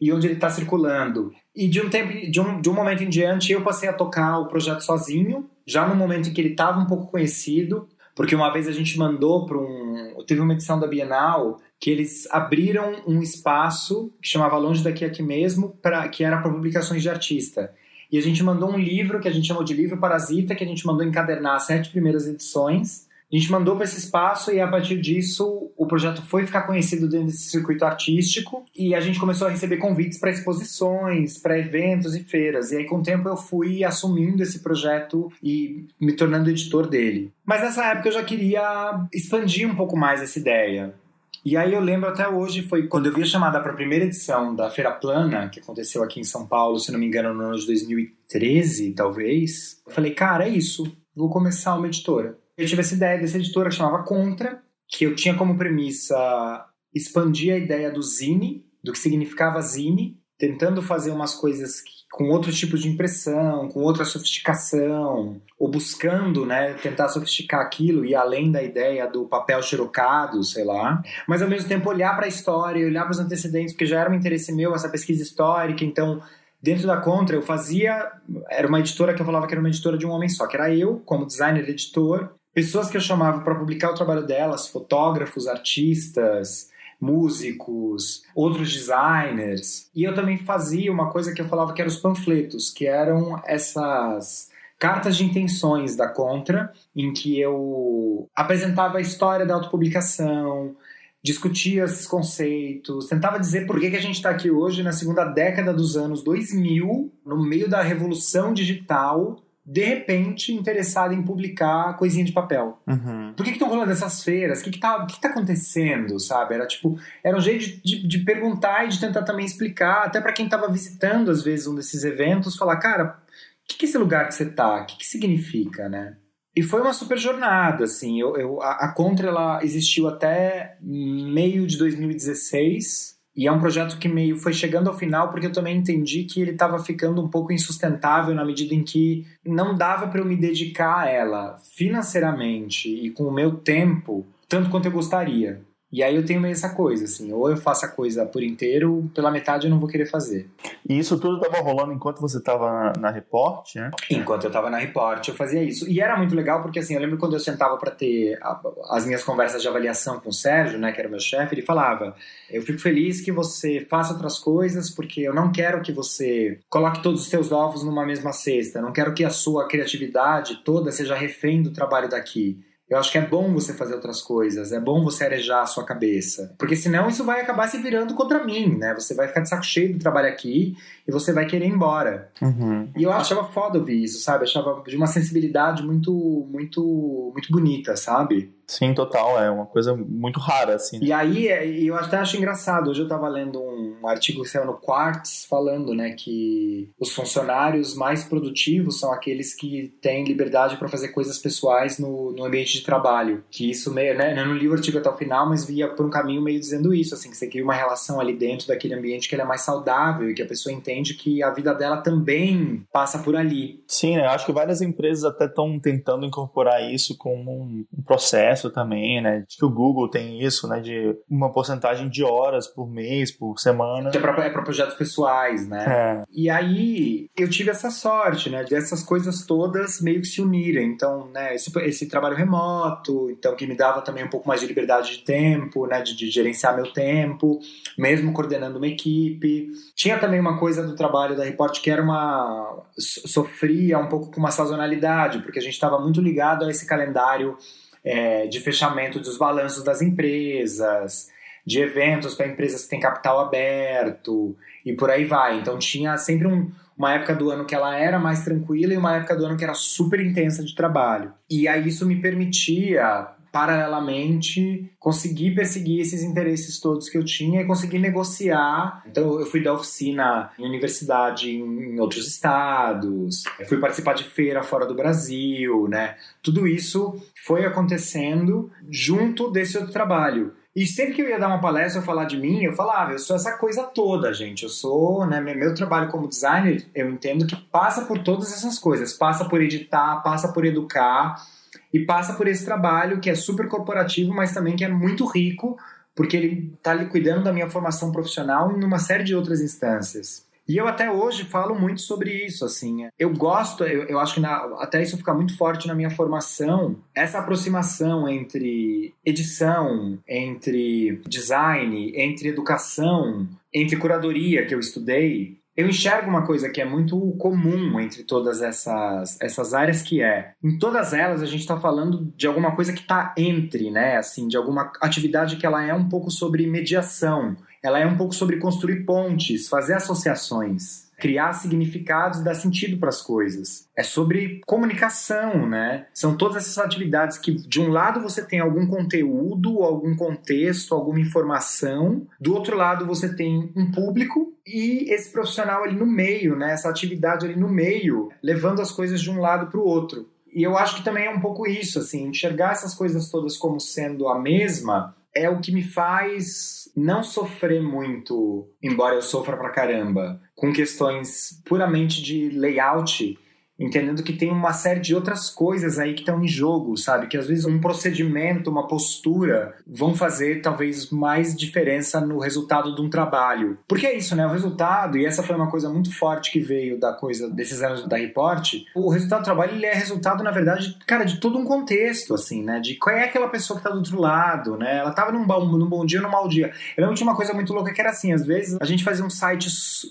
e onde ele está circulando. E de um tempo, de um, de um momento em diante, eu passei a tocar o projeto sozinho, já no momento em que ele estava um pouco conhecido, porque uma vez a gente mandou para um. Teve uma edição da Bienal que eles abriram um espaço que chamava Longe daqui aqui mesmo, pra, que era para publicações de artista. E a gente mandou um livro que a gente chamou de Livro Parasita, que a gente mandou encadernar as sete primeiras edições. A gente mandou para esse espaço e a partir disso o projeto foi ficar conhecido dentro desse circuito artístico e a gente começou a receber convites para exposições, para eventos e feiras. E aí com o tempo eu fui assumindo esse projeto e me tornando editor dele. Mas nessa época eu já queria expandir um pouco mais essa ideia. E aí eu lembro até hoje, foi quando eu vi a chamada para a primeira edição da Feira Plana, que aconteceu aqui em São Paulo, se não me engano, no ano de 2013, talvez. Eu falei, cara, é isso, vou começar uma editora. Eu tive essa ideia dessa editora que chamava Contra, que eu tinha como premissa expandir a ideia do zine, do que significava zine, tentando fazer umas coisas com outros tipos de impressão, com outra sofisticação, ou buscando, né, tentar sofisticar aquilo e além da ideia do papel xerocado, sei lá, mas ao mesmo tempo olhar para a história, olhar para os antecedentes, porque já era um interesse meu essa pesquisa histórica, então Dentro da Contra, eu fazia. Era uma editora que eu falava que era uma editora de um homem só, que era eu, como designer editor, pessoas que eu chamava para publicar o trabalho delas, fotógrafos, artistas, músicos, outros designers. E eu também fazia uma coisa que eu falava que eram os panfletos, que eram essas cartas de intenções da Contra, em que eu apresentava a história da autopublicação, discutia esses conceitos, tentava dizer por que, que a gente está aqui hoje, na segunda década dos anos 2000, no meio da revolução digital, de repente interessado em publicar coisinha de papel. Uhum. Por que estão rolando essas feiras? O que, que, tá, que, que tá acontecendo, sabe? Era tipo, era um jeito de, de, de perguntar e de tentar também explicar, até para quem estava visitando às vezes um desses eventos, falar, cara, o que, que é esse lugar que você tá? O que, que significa, né? E foi uma super jornada, assim. Eu, eu a, a Contra ela existiu até meio de 2016 e é um projeto que meio foi chegando ao final porque eu também entendi que ele estava ficando um pouco insustentável na medida em que não dava para eu me dedicar a ela financeiramente e com o meu tempo tanto quanto eu gostaria. E aí eu tenho meio essa coisa, assim, ou eu faço a coisa por inteiro, pela metade eu não vou querer fazer. E isso tudo estava rolando enquanto você estava na, na Report, né? Enquanto eu estava na Report, eu fazia isso. E era muito legal porque, assim, eu lembro quando eu sentava para ter a, as minhas conversas de avaliação com o Sérgio, né, que era meu chefe, ele falava: Eu fico feliz que você faça outras coisas porque eu não quero que você coloque todos os seus ovos numa mesma cesta, eu não quero que a sua criatividade toda seja refém do trabalho daqui Eu acho que é bom você fazer outras coisas, é bom você arejar a sua cabeça. Porque senão isso vai acabar se virando contra mim, né? Você vai ficar de saco cheio do trabalho aqui e você vai querer ir embora. Uhum. E eu achava foda ouvir isso, sabe? Eu achava de uma sensibilidade muito, muito, muito bonita, sabe? Sim, total. É uma coisa muito rara, assim. E aí, é, eu até acho engraçado. Hoje eu estava lendo um artigo que saiu no Quartz falando, né, que os funcionários mais produtivos são aqueles que têm liberdade para fazer coisas pessoais no, no ambiente de trabalho. Que isso meio, né, eu não li o artigo até o final, mas via por um caminho meio dizendo isso, assim, que você cria uma relação ali dentro daquele ambiente que ele é mais saudável e que a pessoa entende que a vida dela também passa por ali. Sim, né? Acho que várias empresas até estão tentando incorporar isso como um, um processo também, né? De que o Google tem isso, né? De uma porcentagem de horas por mês, por semana. É para é projetos pessoais, né? É. E aí eu tive essa sorte, né? Dessas coisas todas meio que se unirem. Então, né? Esse, esse trabalho remoto, então que me dava também um pouco mais de liberdade de tempo, né? De, de gerenciar meu tempo, mesmo coordenando uma equipe. Tinha também uma coisa do trabalho da Report que era uma sofria um pouco com uma sazonalidade, porque a gente estava muito ligado a esse calendário é, de fechamento dos balanços das empresas, de eventos para empresas que têm capital aberto e por aí vai. Então tinha sempre um, uma época do ano que ela era mais tranquila e uma época do ano que era super intensa de trabalho. E aí isso me permitia paralelamente conseguir perseguir esses interesses todos que eu tinha e conseguir negociar. Então eu fui dar oficina em universidade em outros estados, fui participar de feira fora do Brasil, né? Tudo isso foi acontecendo junto desse outro trabalho. E sempre que eu ia dar uma palestra ou falar de mim, eu falava, eu sou essa coisa toda, gente. Eu sou, né, meu trabalho como designer, eu entendo que passa por todas essas coisas. Passa por editar, passa por educar, e passa por esse trabalho que é super corporativo, mas também que é muito rico, porque ele está cuidando da minha formação profissional em uma série de outras instâncias. E eu até hoje falo muito sobre isso, assim. Eu gosto, eu, eu acho que na, até isso fica muito forte na minha formação, essa aproximação entre edição, entre design, entre educação, entre curadoria que eu estudei, eu enxergo uma coisa que é muito comum entre todas essas, essas áreas, que é, em todas elas a gente está falando de alguma coisa que está entre, né? Assim, de alguma atividade que ela é um pouco sobre mediação, ela é um pouco sobre construir pontes, fazer associações criar significados dar sentido para as coisas. É sobre comunicação, né? São todas essas atividades que, de um lado, você tem algum conteúdo, algum contexto, alguma informação, do outro lado, você tem um público e esse profissional ali no meio, né? Essa atividade ali no meio, levando as coisas de um lado para o outro. E eu acho que também é um pouco isso, assim, enxergar essas coisas todas como sendo a mesma é o que me faz não sofrer muito, embora eu sofra pra caramba, com questões puramente de layout entendendo que tem uma série de outras coisas aí que estão em jogo, sabe? Que às vezes um procedimento, uma postura vão fazer talvez mais diferença no resultado de um trabalho. Porque é isso, né? O resultado, e essa foi uma coisa muito forte que veio da coisa desses anos da Report, o resultado do trabalho ele é resultado, na verdade, cara, de todo um contexto, assim, né? De qual é aquela pessoa que tá do outro lado, né? Ela tava num bom, num bom dia ou num mau dia. Eu lembro tinha uma coisa muito louca que era assim, às vezes a gente fazia um site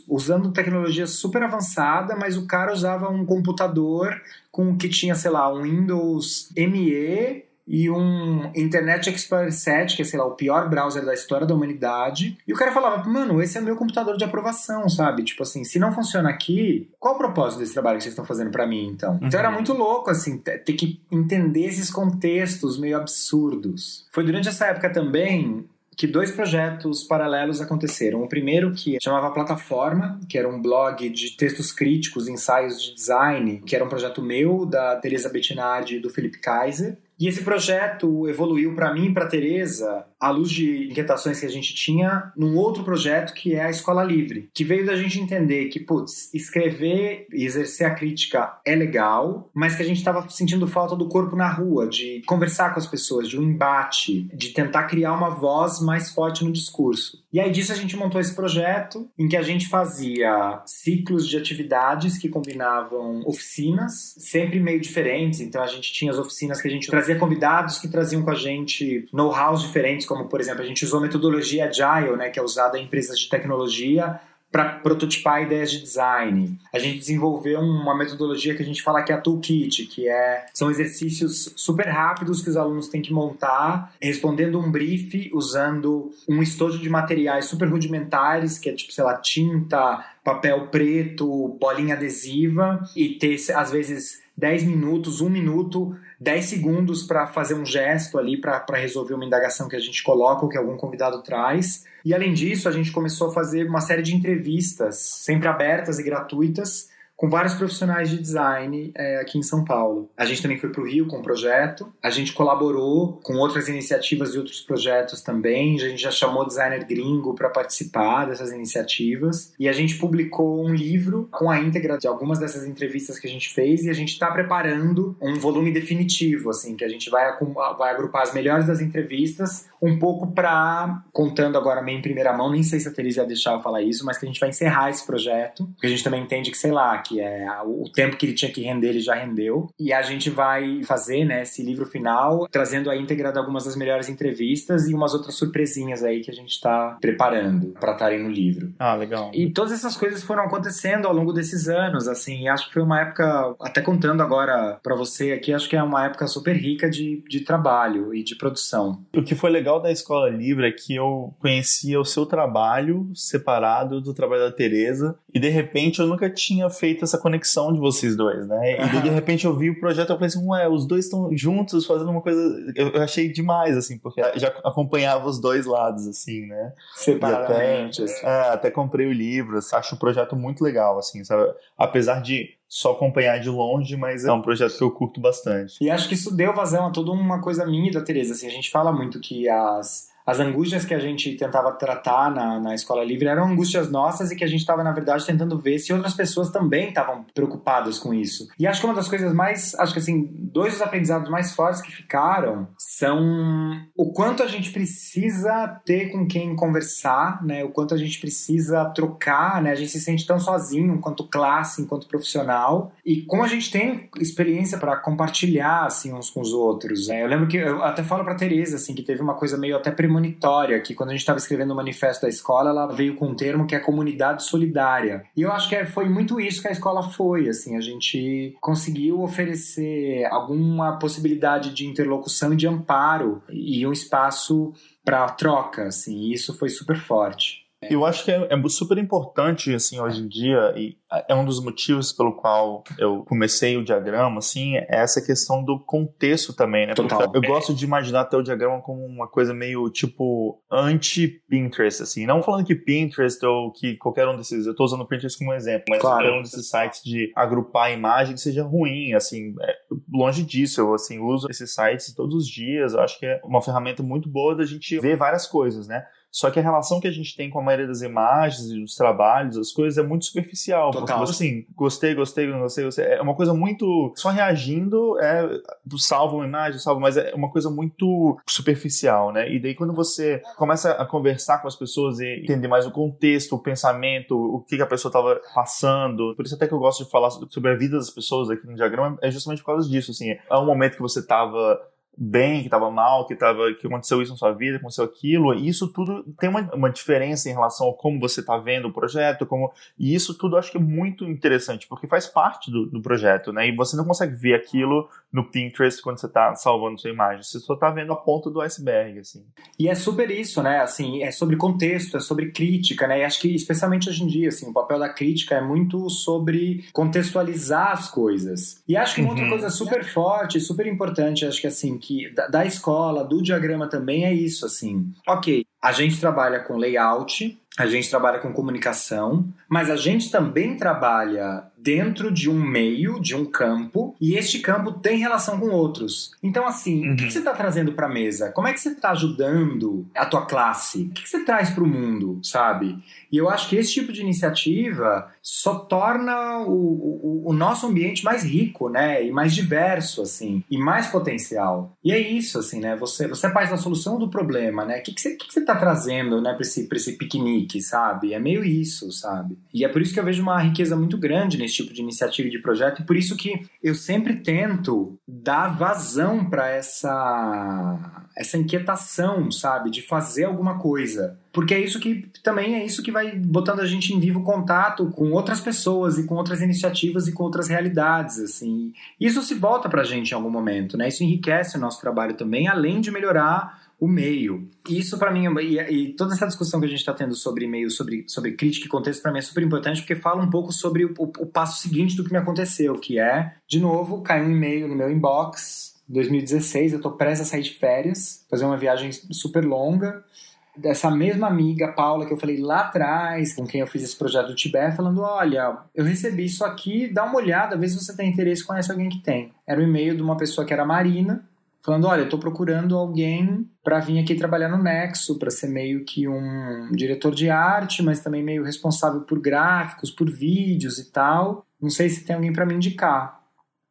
usando tecnologia super avançada, mas o cara usava um computador computador com que tinha, sei lá, um Windows ME e um Internet Explorer 7, que é, sei lá, o pior browser da história da humanidade. E o cara falava, mano, esse é meu computador de aprovação, sabe? Tipo assim, se não funciona aqui, qual o propósito desse trabalho que vocês estão fazendo para mim, então? Uhum. Então era muito louco, assim, ter que entender esses contextos meio absurdos. Foi durante essa época também que dois projetos paralelos aconteceram. O primeiro que chamava Plataforma, que era um blog de textos críticos, ensaios de design, que era um projeto meu, da Teresa Bettinardi e do Felipe Kaiser. E esse projeto evoluiu para mim e para Teresa à luz de inquietações que a gente tinha num outro projeto que é a Escola Livre, que veio da gente entender que, putz, escrever e exercer a crítica é legal, mas que a gente estava sentindo falta do corpo na rua, de conversar com as pessoas, de um embate, de tentar criar uma voz mais forte no discurso. E aí disso a gente montou esse projeto em que a gente fazia ciclos de atividades que combinavam oficinas, sempre meio diferentes. Então a gente tinha as oficinas que a gente trazia convidados que traziam com a gente know-hows diferentes como por exemplo a gente usou metodologia agile, né, que é usada em empresas de tecnologia para prototipar ideias de design. A gente desenvolveu uma metodologia que a gente fala que é a toolkit, que é são exercícios super rápidos que os alunos têm que montar, respondendo um brief usando um estojo de materiais super rudimentares, que é tipo, sei lá, tinta, papel preto, bolinha adesiva e ter às vezes 10 minutos, 1 minuto 10 segundos para fazer um gesto ali para resolver uma indagação que a gente coloca ou que algum convidado traz. E além disso, a gente começou a fazer uma série de entrevistas, sempre abertas e gratuitas, com vários profissionais de design é, aqui em São Paulo. A gente também foi para o Rio com um projeto, a gente colaborou com outras iniciativas e outros projetos também, a gente já chamou designer gringo para participar dessas iniciativas. E a gente publicou um livro com a íntegra de algumas dessas entrevistas que a gente fez. E a gente está preparando um volume definitivo, assim, que a gente vai, vai agrupar as melhores das entrevistas, um pouco para, contando agora meio em primeira mão, nem sei se a Teresa ia deixar eu falar isso, mas que a gente vai encerrar esse projeto, porque a gente também entende que, sei lá, que que é o tempo que ele tinha que render, ele já rendeu. E a gente vai fazer né, esse livro final, trazendo a íntegra de algumas das melhores entrevistas e umas outras surpresinhas aí que a gente está preparando para estarem no livro. Ah, legal. E todas essas coisas foram acontecendo ao longo desses anos, assim, acho que foi uma época, até contando agora para você aqui, acho que é uma época super rica de, de trabalho e de produção. O que foi legal da Escola Livre é que eu conhecia o seu trabalho separado do trabalho da Tereza e de repente eu nunca tinha feito feito essa conexão de vocês dois, né? E de repente eu vi o projeto e falei assim, ué, os dois estão juntos fazendo uma coisa. Eu achei demais, assim, porque já acompanhava os dois lados, assim, né? Separadamente. Até, assim. é, até comprei o livro, assim, acho o projeto muito legal, assim, sabe? Apesar de só acompanhar de longe, mas é um projeto que eu curto bastante. E acho que isso deu vazão a toda uma coisa minha e da Tereza, assim, a gente fala muito que as as angústias que a gente tentava tratar na, na escola livre eram angústias nossas e que a gente estava, na verdade, tentando ver se outras pessoas também estavam preocupadas com isso. E acho que uma das coisas mais, acho que assim, dois dos aprendizados mais fortes que ficaram são o quanto a gente precisa ter com quem conversar, né? O quanto a gente precisa trocar, né? A gente se sente tão sozinho enquanto classe, enquanto profissional. E como a gente tem experiência para compartilhar, assim, uns com os outros. Né? Eu lembro que eu até falo para Teresa, assim, que teve uma coisa meio até premonitória, que quando a gente estava escrevendo o manifesto da escola, ela veio com um termo que é comunidade solidária. E eu acho que é, foi muito isso que a escola foi, assim, a gente conseguiu oferecer alguma possibilidade de interlocução e de amparo e um espaço para troca, assim, e isso foi super forte. Eu acho que é, é, super importante, assim, hoje em dia, e é um dos motivos pelo qual eu comecei o diagrama, assim, é essa questão do contexto também, né? Total. Porque eu gosto de imaginar até o diagrama como uma coisa meio, tipo, anti-Pinterest, assim. Não falando que Pinterest ou que qualquer um desses, eu tô usando o Pinterest como exemplo, mas claro. qualquer um desses sites de agrupar a imagem seja ruim, assim, é, longe disso, eu, assim, uso esses sites todos os dias, eu acho que é uma ferramenta muito boa da gente ver várias coisas, né? Só que a relação que a gente tem com a maioria das imagens e dos trabalhos, as coisas, é muito superficial. Total. Porque, assim, gostei, gostei, não gostei, gostei. É uma coisa muito. Só reagindo, é. Salva uma imagem, salva, mas é uma coisa muito superficial, né? E daí, quando você começa a conversar com as pessoas e entender mais o contexto, o pensamento, o que, que a pessoa estava passando. Por isso, até que eu gosto de falar sobre a vida das pessoas aqui no diagrama, é justamente por causa disso. Assim, é um momento que você estava bem, que estava mal, que tava, que aconteceu isso na sua vida, aconteceu aquilo, e isso tudo tem uma, uma diferença em relação a como você está vendo o projeto, como e isso tudo acho que é muito interessante, porque faz parte do, do projeto, né? E você não consegue ver aquilo no Pinterest quando você está salvando sua imagem, você só está vendo a ponta do iceberg, assim. E é super isso, né? Assim, é sobre contexto, é sobre crítica, né? E acho que especialmente hoje em dia, assim, o papel da crítica é muito sobre contextualizar as coisas. E acho que uma uhum. outra coisa super forte, super importante, acho que assim, que da, da escola, do diagrama também é isso, assim. Ok, a gente trabalha com layout, a gente trabalha com comunicação, mas a gente também trabalha dentro de um meio, de um campo, e este campo tem relação com outros. Então, assim, uhum. o que, você está trazendo para a mesa? Como é que você está ajudando a tua classe? O que, você traz para o mundo, sabe? E eu acho que esse tipo de iniciativa só torna o, o, o, nosso ambiente mais rico, né? E mais diverso, assim, e mais potencial. E é isso, assim, né? Você, você é parte da solução do problema, né? O que, que você está trazendo, né, para esse, esse piquenique? Sabe? É meio isso, sabe? E é por isso que eu vejo uma riqueza muito grande nesse tipo de iniciativa e de projeto, e por isso que eu sempre tento dar vazão para essa essa inquietação, sabe, de fazer alguma coisa. Porque é isso que também é isso que vai botando a gente em vivo contato com outras pessoas e com outras iniciativas e com outras realidades, assim. Isso se volta pra gente em algum momento, né? Isso enriquece o nosso trabalho também, além de melhorar o meio. Isso para mim, e, e, toda essa discussão que a gente está tendo sobre meio, sobre, sobre crítica e contexto, para mim é super importante, porque fala um pouco sobre o, o, passo seguinte do que me aconteceu, que é, de novo, caiu um e-mail no meu inbox, 2016, eu tô prestes a sair de férias, fazer uma viagem super longa, dessa mesma amiga, Paula, que eu falei lá atrás, com quem eu fiz esse projeto do Tibete, falando: olha, eu recebi isso aqui, dá uma olhada, vê se você tem interesse, conhece alguém que tem. Era um e-mail de uma pessoa que era Marina, falando: olha, eu estou procurando alguém para vir aqui trabalhar no Nexo, para ser meio que um diretor de arte, mas também meio responsável por gráficos, por vídeos e tal. Não sei se tem alguém para me indicar.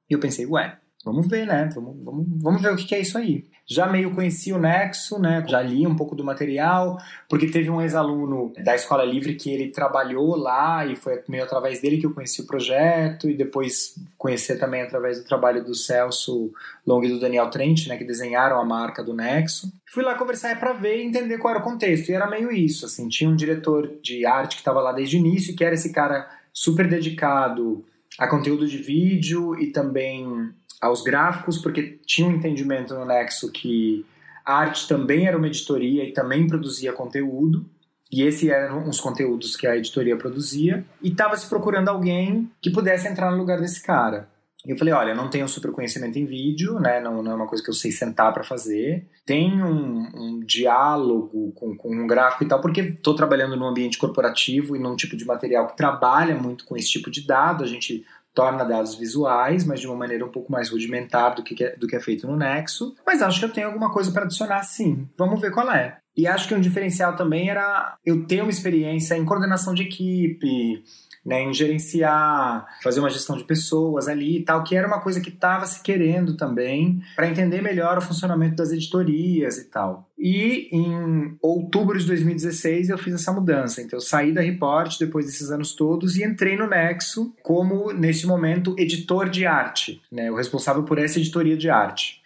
E eu pensei: ué, vamos ver, né? Vamos, vamos, vamos ver o que é isso aí já meio conhecia o Nexo, né? Já li um pouco do material, porque teve um ex-aluno da Escola Livre que ele trabalhou lá e foi meio através dele que eu conheci o projeto e depois conhecer também através do trabalho do Celso Long e do Daniel Trent, né, que desenharam a marca do Nexo. Fui lá conversar para ver e entender qual era o contexto. E era meio isso, assim, tinha um diretor de arte que estava lá desde o início, que era esse cara super dedicado a conteúdo de vídeo e também aos gráficos, porque tinha um entendimento no Nexo que a arte também era uma editoria e também produzia conteúdo. E esses eram os conteúdos que a editoria produzia. E estava se procurando alguém que pudesse entrar no lugar desse cara. E eu falei, olha, não tenho super conhecimento em vídeo, né? Não, não é uma coisa que eu sei sentar para fazer. Tenho um, um diálogo com, com, um gráfico e tal, porque estou trabalhando num ambiente corporativo e num tipo de material que trabalha muito com esse tipo de dado. A gente torna dados visuais, mas de uma maneira um pouco mais rudimentar do que, é, do que é feito no Nexo. Mas acho que eu tenho alguma coisa para adicionar sim. Vamos ver qual é. E acho que um diferencial também era eu ter uma experiência em coordenação de equipe, né, em gerenciar, fazer uma gestão de pessoas ali e tal, que era uma coisa que estava se querendo também, para entender melhor o funcionamento das editorias e tal. E em outubro de 2016 eu fiz essa mudança. Então eu saí da Report depois desses anos todos e entrei no Nexo como, nesse momento, editor de arte, né, o responsável por essa editoria de arte.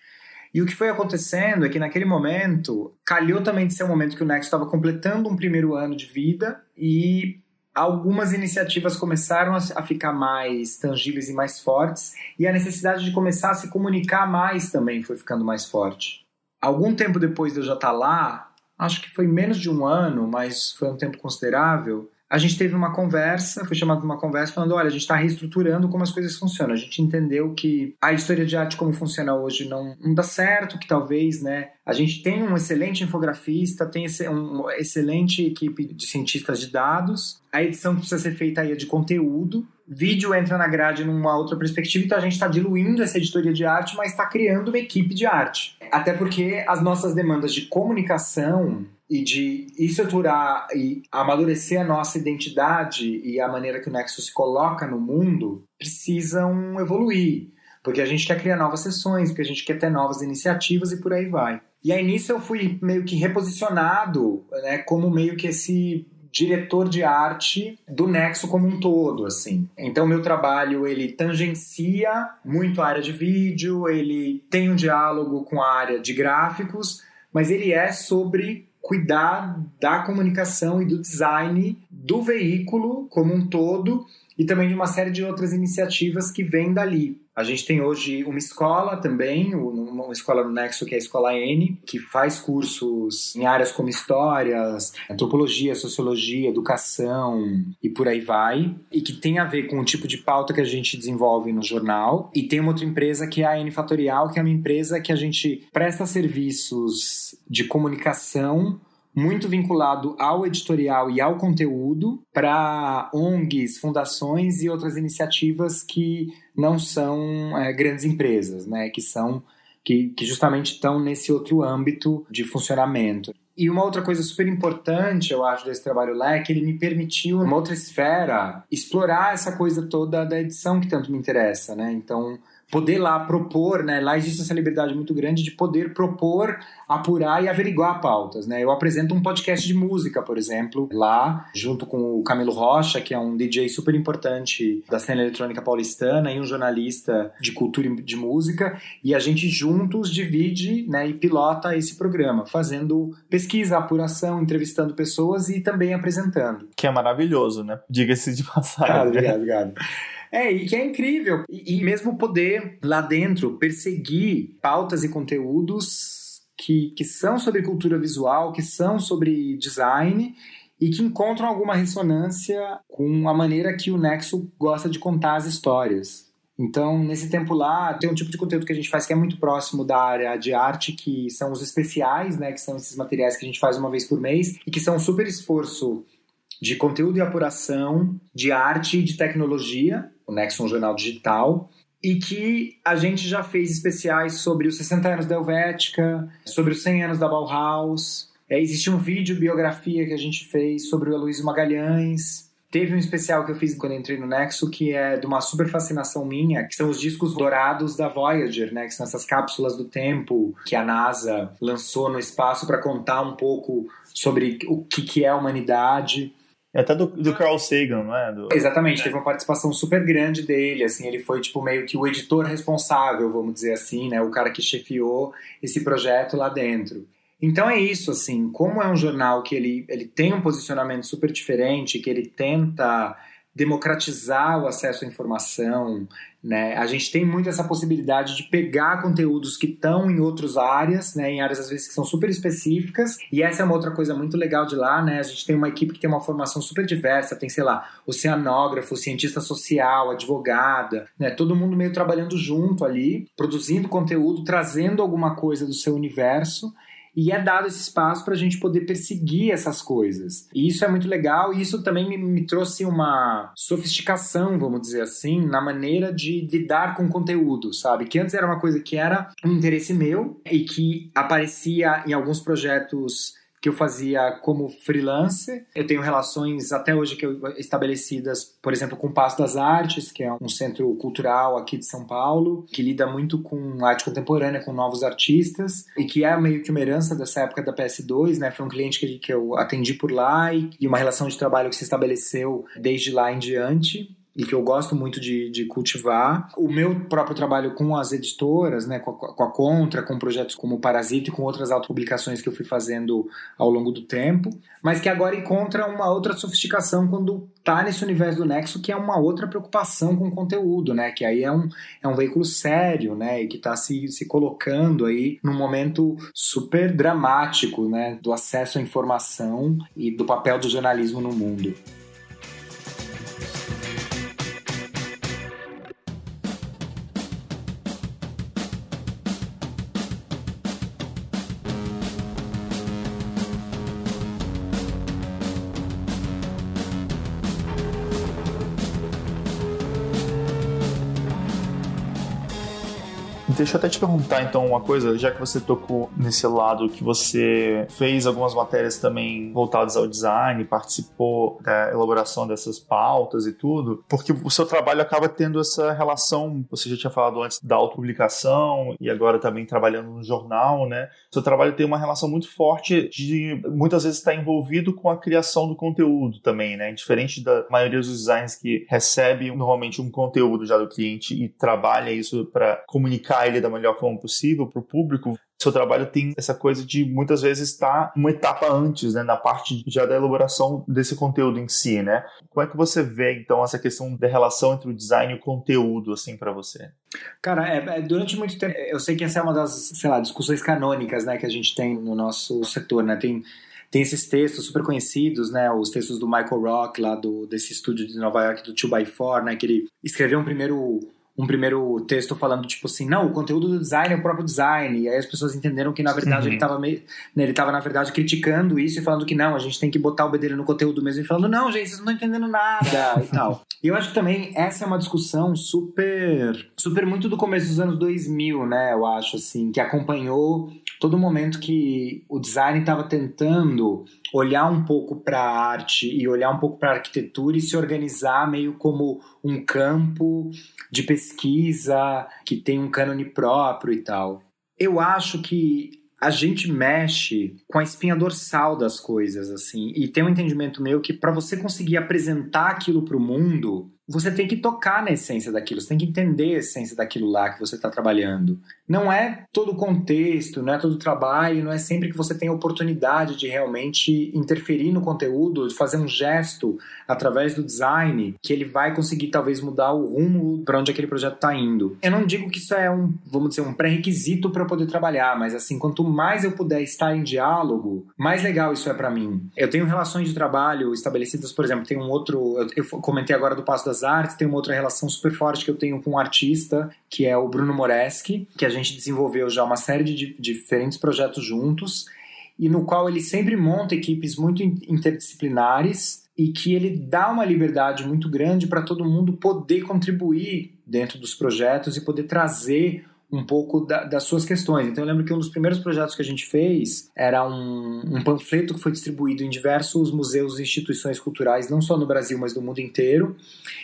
E o que foi acontecendo é que naquele momento, calhou também de ser um momento que o Nexo estava completando um primeiro ano de vida e algumas iniciativas começaram a ficar mais tangíveis e mais fortes, e a necessidade de começar a se comunicar mais também foi ficando mais forte. Algum tempo depois de eu já estar lá, acho que foi menos de um ano, mas foi um tempo considerável, a gente teve uma conversa, foi chamado uma conversa falando, olha, a gente está reestruturando como as coisas funcionam. A gente entendeu que a história de arte como funciona hoje não, não dá certo, que talvez, né, a gente tem um excelente infografista, tem uma excelente equipe de cientistas de dados, a edição precisa ser feita aí é de conteúdo, vídeo entra na grade numa outra perspectiva, então a gente está diluindo essa editoria de arte, mas está criando uma equipe de arte. Até porque as nossas demandas de comunicação e de estruturar e amadurecer a nossa identidade e a maneira que o Nexo se coloca no mundo precisam evoluir. Porque a gente quer criar novas sessões, porque a gente quer ter novas iniciativas e por aí vai. E aí nisso eu fui meio que reposicionado né, como meio que esse diretor de arte do Nexo como um todo, assim. Então meu trabalho ele tangencia muito a área de vídeo, ele tem um diálogo com a área de gráficos, mas ele é sobre cuidar da comunicação e do design do veículo como um todo e também de uma série de outras iniciativas que vêm dali. A gente tem hoje uma escola também, uma escola no Nexo que é a Escola N, que faz cursos em áreas como histórias, antropologia, sociologia, educação e por aí vai, e que tem a ver com o tipo de pauta que a gente desenvolve no jornal. E tem uma outra empresa que é a N Fatorial, que é uma empresa que a gente presta serviços de comunicação muito vinculado ao editorial e ao conteúdo para ONGs, fundações e outras iniciativas que não são é, grandes empresas, né? Que são que, que justamente estão nesse outro âmbito de funcionamento. E uma outra coisa super importante, eu acho, desse trabalho lá é que ele me permitiu, numa outra esfera, explorar essa coisa toda da edição que tanto me interessa, né? Então, poder lá propor, né? Lá existe essa liberdade muito grande de poder propor, apurar e averiguar pautas, né? Eu apresento um podcast de música, por exemplo, lá, junto com o Camilo Rocha, que é um DJ super importante da cena eletrônica paulistana e um jornalista de cultura e de música, e a gente juntos divide, né, e pilota esse programa, fazendo pesquisa, apuração, entrevistando pessoas e também apresentando. Que é maravilhoso, né? Diga-se de passagem. Ah, obrigado, obrigado. É, e que é incrível. E, e mesmo poder, lá dentro, perseguir pautas e conteúdos que, que são sobre cultura visual, que são sobre design e que encontram alguma ressonância com a maneira que o Nexo gosta de contar as histórias. Então, nesse tempo lá, tem um tipo de conteúdo que a gente faz que é muito próximo da área de arte, que são os especiais, né, que são esses materiais que a gente faz uma vez por mês e que são um super esforço de conteúdo e apuração, de arte e de tecnologia, o Nexon Jornal Digital, e que a gente já fez especiais sobre os 60 anos da Helvética, sobre os 100 anos da Bauhaus. É, existe um vídeo biografia que a gente fez sobre o Aloysio Magalhães. Teve um especial que eu fiz quando entrei no Nexo, que é de uma super fascinação minha, que são os discos dourados da Voyager, né? Que são essas cápsulas do tempo que a NASA lançou no espaço para contar um pouco sobre o que, que é a humanidade. É até do, do Carl Sagan, não é? Do... Exatamente, teve uma participação super grande dele, assim, ele foi tipo meio que o editor responsável, vamos dizer assim, né? O cara que chefiou esse projeto lá dentro. Então é isso, assim, como é um jornal que ele, ele tem um posicionamento super diferente, que ele tenta democratizar o acesso à informação, né? A gente tem muito essa possibilidade de pegar conteúdos que estão em outras áreas, né? Em áreas às vezes que são super específicas. E essa é uma outra coisa muito legal de lá, né? A gente tem uma equipe que tem uma formação super diversa, tem, sei lá, oceanógrafo, cientista social, advogada, né? Todo mundo meio trabalhando junto ali, produzindo conteúdo, trazendo alguma coisa do seu universo e é dado esse espaço para a gente poder perseguir essas coisas. E isso é muito legal, e isso também me, me trouxe uma sofisticação, vamos dizer assim, na maneira de lidar com conteúdo, sabe? Que antes era uma coisa que era um interesse meu e que aparecia em alguns projetos que eu fazia como freelancer. Eu tenho relações até hoje que eu, estabelecidas, por exemplo, com o Passo das Artes, que é um centro cultural aqui de São Paulo, que lida muito com arte contemporânea, com novos artistas, e que é meio que uma herança dessa época da PS2, né? Foi um cliente que, que eu atendi por lá e, e uma relação de trabalho que se estabeleceu desde lá em diante e que eu gosto muito de, de, cultivar. O meu próprio trabalho com as editoras, né, com a, com a Contra, com projetos como Parasita e com outras autopublicações que eu fui fazendo ao longo do tempo, mas que agora encontra uma outra sofisticação quando tá nesse universo do Nexo, que é uma outra preocupação com o conteúdo, né, que aí é um, é um veículo sério, né, e que está se, se colocando aí num momento super dramático, né, do acesso à informação e do papel do jornalismo no mundo. Deixa eu até te perguntar então uma coisa, já que você tocou nesse lado que você fez algumas matérias também voltadas ao design, participou da elaboração dessas pautas e tudo, porque o seu trabalho acaba tendo essa relação, você já tinha falado antes da autopublicação e agora também trabalhando no jornal, né? Seu trabalho tem uma relação muito forte de muitas vezes estar envolvido com a criação do conteúdo também, né? Diferente da maioria dos designs que recebe normalmente um conteúdo já do cliente e trabalha isso para comunicar ele da melhor forma possível para o público, seu trabalho tem essa coisa de muitas vezes estar uma etapa antes, né, na parte já da elaboração desse conteúdo em si, né? Como é que você vê então essa questão da relação entre o design e o conteúdo assim para você? Cara, é, é, durante muito tempo, eu sei que essa é uma das, sei lá, discussões canônicas, né, que a gente tem no nosso setor, né? Tem tem esses textos super conhecidos, né? Os textos do Michael Rock, lá do, desse estúdio de Nova York, do 2x4, né? Que ele escreveu um primeiro um primeiro texto falando, tipo assim, não, o conteúdo do design é o próprio design. E aí as pessoas entenderam que, na verdade, uhum. ele estava meio. Né, ele estava, na verdade, criticando isso e falando que não, a gente tem que botar o bedelho no conteúdo mesmo. E falando, não, gente, vocês não estão entendendo nada e tal. E eu acho que também essa é uma discussão super. super muito do começo dos anos 2000, né? Eu acho, assim, que acompanhou todo momento que o design estava tentando olhar um pouco para a arte e olhar um pouco para a arquitetura e se organizar meio como um campo de pesquisa que tem um cânone próprio e tal. Eu acho que a gente mexe com a espinha dorsal das coisas, assim, e tem um entendimento meu que para você conseguir apresentar aquilo para o mundo, você tem que tocar na essência daquilo, você tem que entender a essência daquilo lá que você está trabalhando. Não é todo o contexto, não é todo o trabalho, não é sempre que você tem a oportunidade de realmente interferir no conteúdo, de fazer um gesto através do design, que ele vai conseguir talvez mudar o rumo para onde aquele projeto está indo. Eu não digo que isso é um, vamos dizer, um pré-requisito para poder trabalhar, mas assim, quanto mais eu puder estar em diálogo, mais legal isso é para mim. Eu tenho relações de trabalho estabelecidas, por exemplo, tem um outro, eu, eu comentei agora do Passo das Artes, tem uma outra relação super forte que eu tenho com um artista, que é o Bruno Moreschi, que a gente desenvolveu já uma série de diferentes projetos juntos, e no qual ele sempre monta equipes muito interdisciplinares e que ele dá uma liberdade muito grande para todo mundo poder contribuir dentro dos projetos e poder trazer um pouco da, das suas questões. Então eu lembro que um dos primeiros projetos que a gente fez era um, um, panfleto que foi distribuído em diversos museus e instituições culturais, não só no Brasil, mas no mundo inteiro,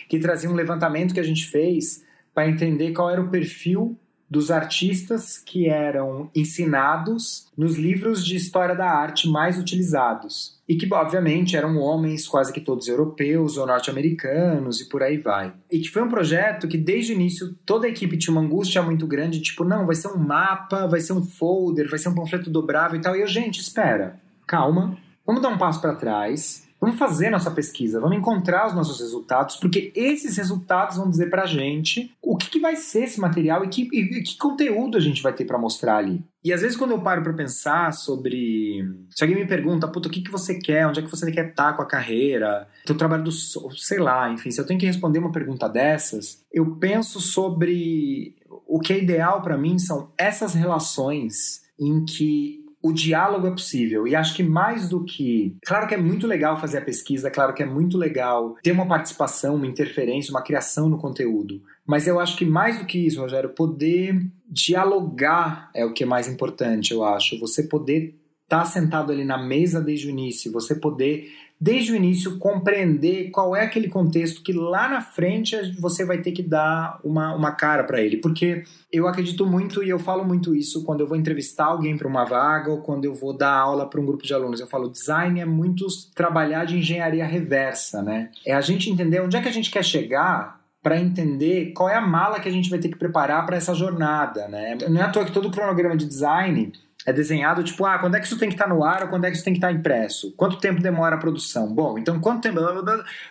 que trazia um levantamento que a gente fez para entender qual era o perfil dos artistas que eram ensinados nos livros de história da arte mais utilizados. E que, obviamente, eram homens quase que todos europeus ou norte-americanos e por aí vai. E que foi um projeto que, desde o início, toda a equipe tinha uma angústia muito grande, tipo, não, vai ser um mapa, vai ser um folder, vai ser um panfleto dobrável e tal. E eu, gente, espera, calma, vamos dar um passo para trás, Vamos fazer nossa pesquisa, vamos encontrar os nossos resultados, porque esses resultados vão dizer pra gente o que, que vai ser esse material e que, e, que conteúdo a gente vai ter para mostrar ali. E às vezes quando eu paro para pensar sobre. Se alguém me pergunta, puta, o que, que você quer? Onde é que você quer estar tá com a carreira? Teu trabalho do. sei lá, enfim, se eu tenho que responder uma pergunta dessas, eu penso sobre. O que é ideal para mim são essas relações em que o diálogo é possível. E acho que mais do que. Claro que é muito legal fazer a pesquisa, claro que é muito legal ter uma participação, uma interferência, uma criação no conteúdo. Mas eu acho que mais do que isso, Rogério, poder dialogar é o que é mais importante, eu acho. Você poder estar tá sentado ali na mesa desde o início, você poder desde o início, compreender qual é aquele contexto que lá na frente você vai ter que dar uma, uma cara para ele. Porque eu acredito muito e eu falo muito isso quando eu vou entrevistar alguém para uma vaga ou quando eu vou dar aula para um grupo de alunos. Eu falo, design é muito trabalhar de engenharia reversa, né? É a gente entender onde é que a gente quer chegar para entender qual é a mala que a gente vai ter que preparar para essa jornada, né? Não é à toa que todo o cronograma de design é desenhado tipo, ah, quando é que isso tem que estar tá no ar ou quando é que isso tem que estar tá impresso? Quanto tempo demora a produção? Bom, então quanto tempo.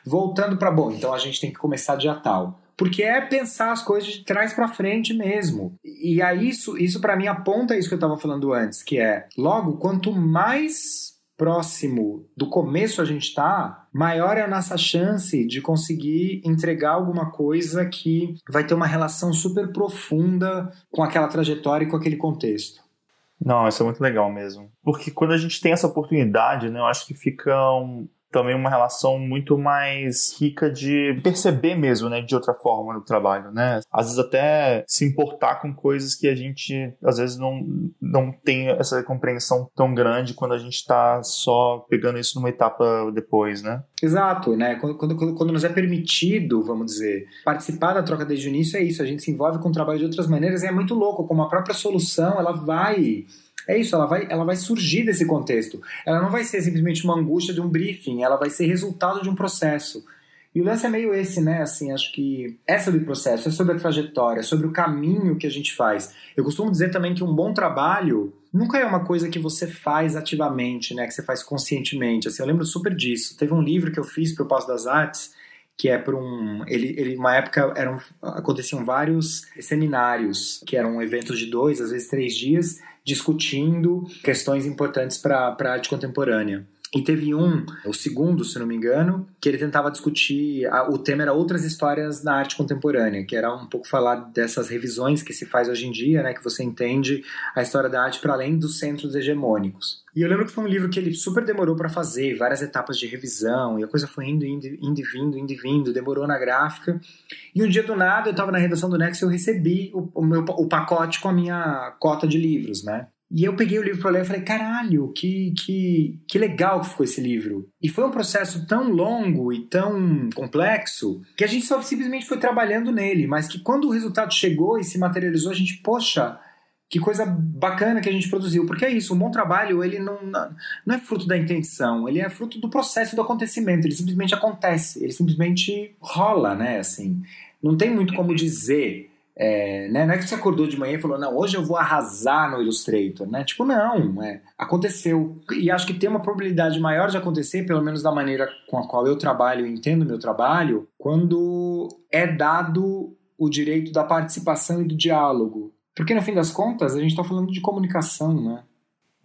Voltando para bom, então a gente tem que começar dia tal. Porque é pensar as coisas de trás para frente mesmo. E aí isso, isso para mim aponta isso que eu estava falando antes, que é, logo, quanto mais próximo do começo a gente está, maior é a nossa chance de conseguir entregar alguma coisa que vai ter uma relação super profunda com aquela trajetória e com aquele contexto. Não, isso é muito legal mesmo. Porque quando a gente tem essa oportunidade, né, eu acho que fica um, também uma relação muito mais rica de perceber mesmo, né, de outra forma no trabalho, né? Às vezes até se importar com coisas que a gente às vezes não, não tem essa compreensão tão grande quando a gente está só pegando isso numa etapa depois, né? Exato, né? Quando, quando, quando nos é permitido, vamos dizer, participar da troca desde o início é isso, a gente se envolve com o trabalho de outras maneiras e é muito louco como a própria solução, ela vai é isso, ela vai, ela vai surgir desse contexto. Ela não vai ser simplesmente uma angústia de um briefing, ela vai ser resultado de um processo. E o lance é meio esse, né? Assim, acho que é sobre o processo, é sobre a trajetória, é sobre o caminho que a gente faz. Eu costumo dizer também que um bom trabalho nunca é uma coisa que você faz ativamente, né? Que você faz conscientemente. Assim, eu lembro super disso. Teve um livro que eu fiz para o Passo das Artes que é para um. Ele, ele, uma época, eram, aconteciam vários seminários, que eram eventos de dois, às vezes três dias, discutindo questões importantes para a arte contemporânea. E teve um, o segundo, se não me engano, que ele tentava discutir. o tema era outras histórias na arte contemporânea, que era um pouco falar dessas revisões que se faz hoje em dia, né, que você entende a história da arte para além dos centros hegemônicos. E eu lembro que foi um livro que ele super demorou para fazer, várias etapas de revisão, e a coisa foi indo, indo, indo e vindo, indo e vindo, demorou na gráfica. E um dia do nada, eu estava na redação do Next e eu recebi o, o, meu, o pacote com a minha cota de livros, né? E eu peguei o livro para ler e falei, caralho, que, que, que legal que ficou esse livro. E foi um processo tão longo e tão complexo que a gente só simplesmente foi trabalhando nele, mas que quando o resultado chegou e se materializou, a gente, poxa, que coisa bacana que a gente produziu. Porque é isso, um bom trabalho, ele não, não é fruto da intenção, ele é fruto do processo do acontecimento, ele simplesmente acontece, ele simplesmente rola, né, assim. Não tem muito como dizer é, né? Não é que você acordou de manhã e falou, não, hoje eu vou arrasar no Illustrator, né? Tipo, não, é, aconteceu. E acho que tem uma probabilidade maior de acontecer, pelo menos da maneira com a qual eu trabalho e entendo meu trabalho, quando é dado o direito da participação e do diálogo. Porque no fim das contas, a gente está falando de comunicação, né?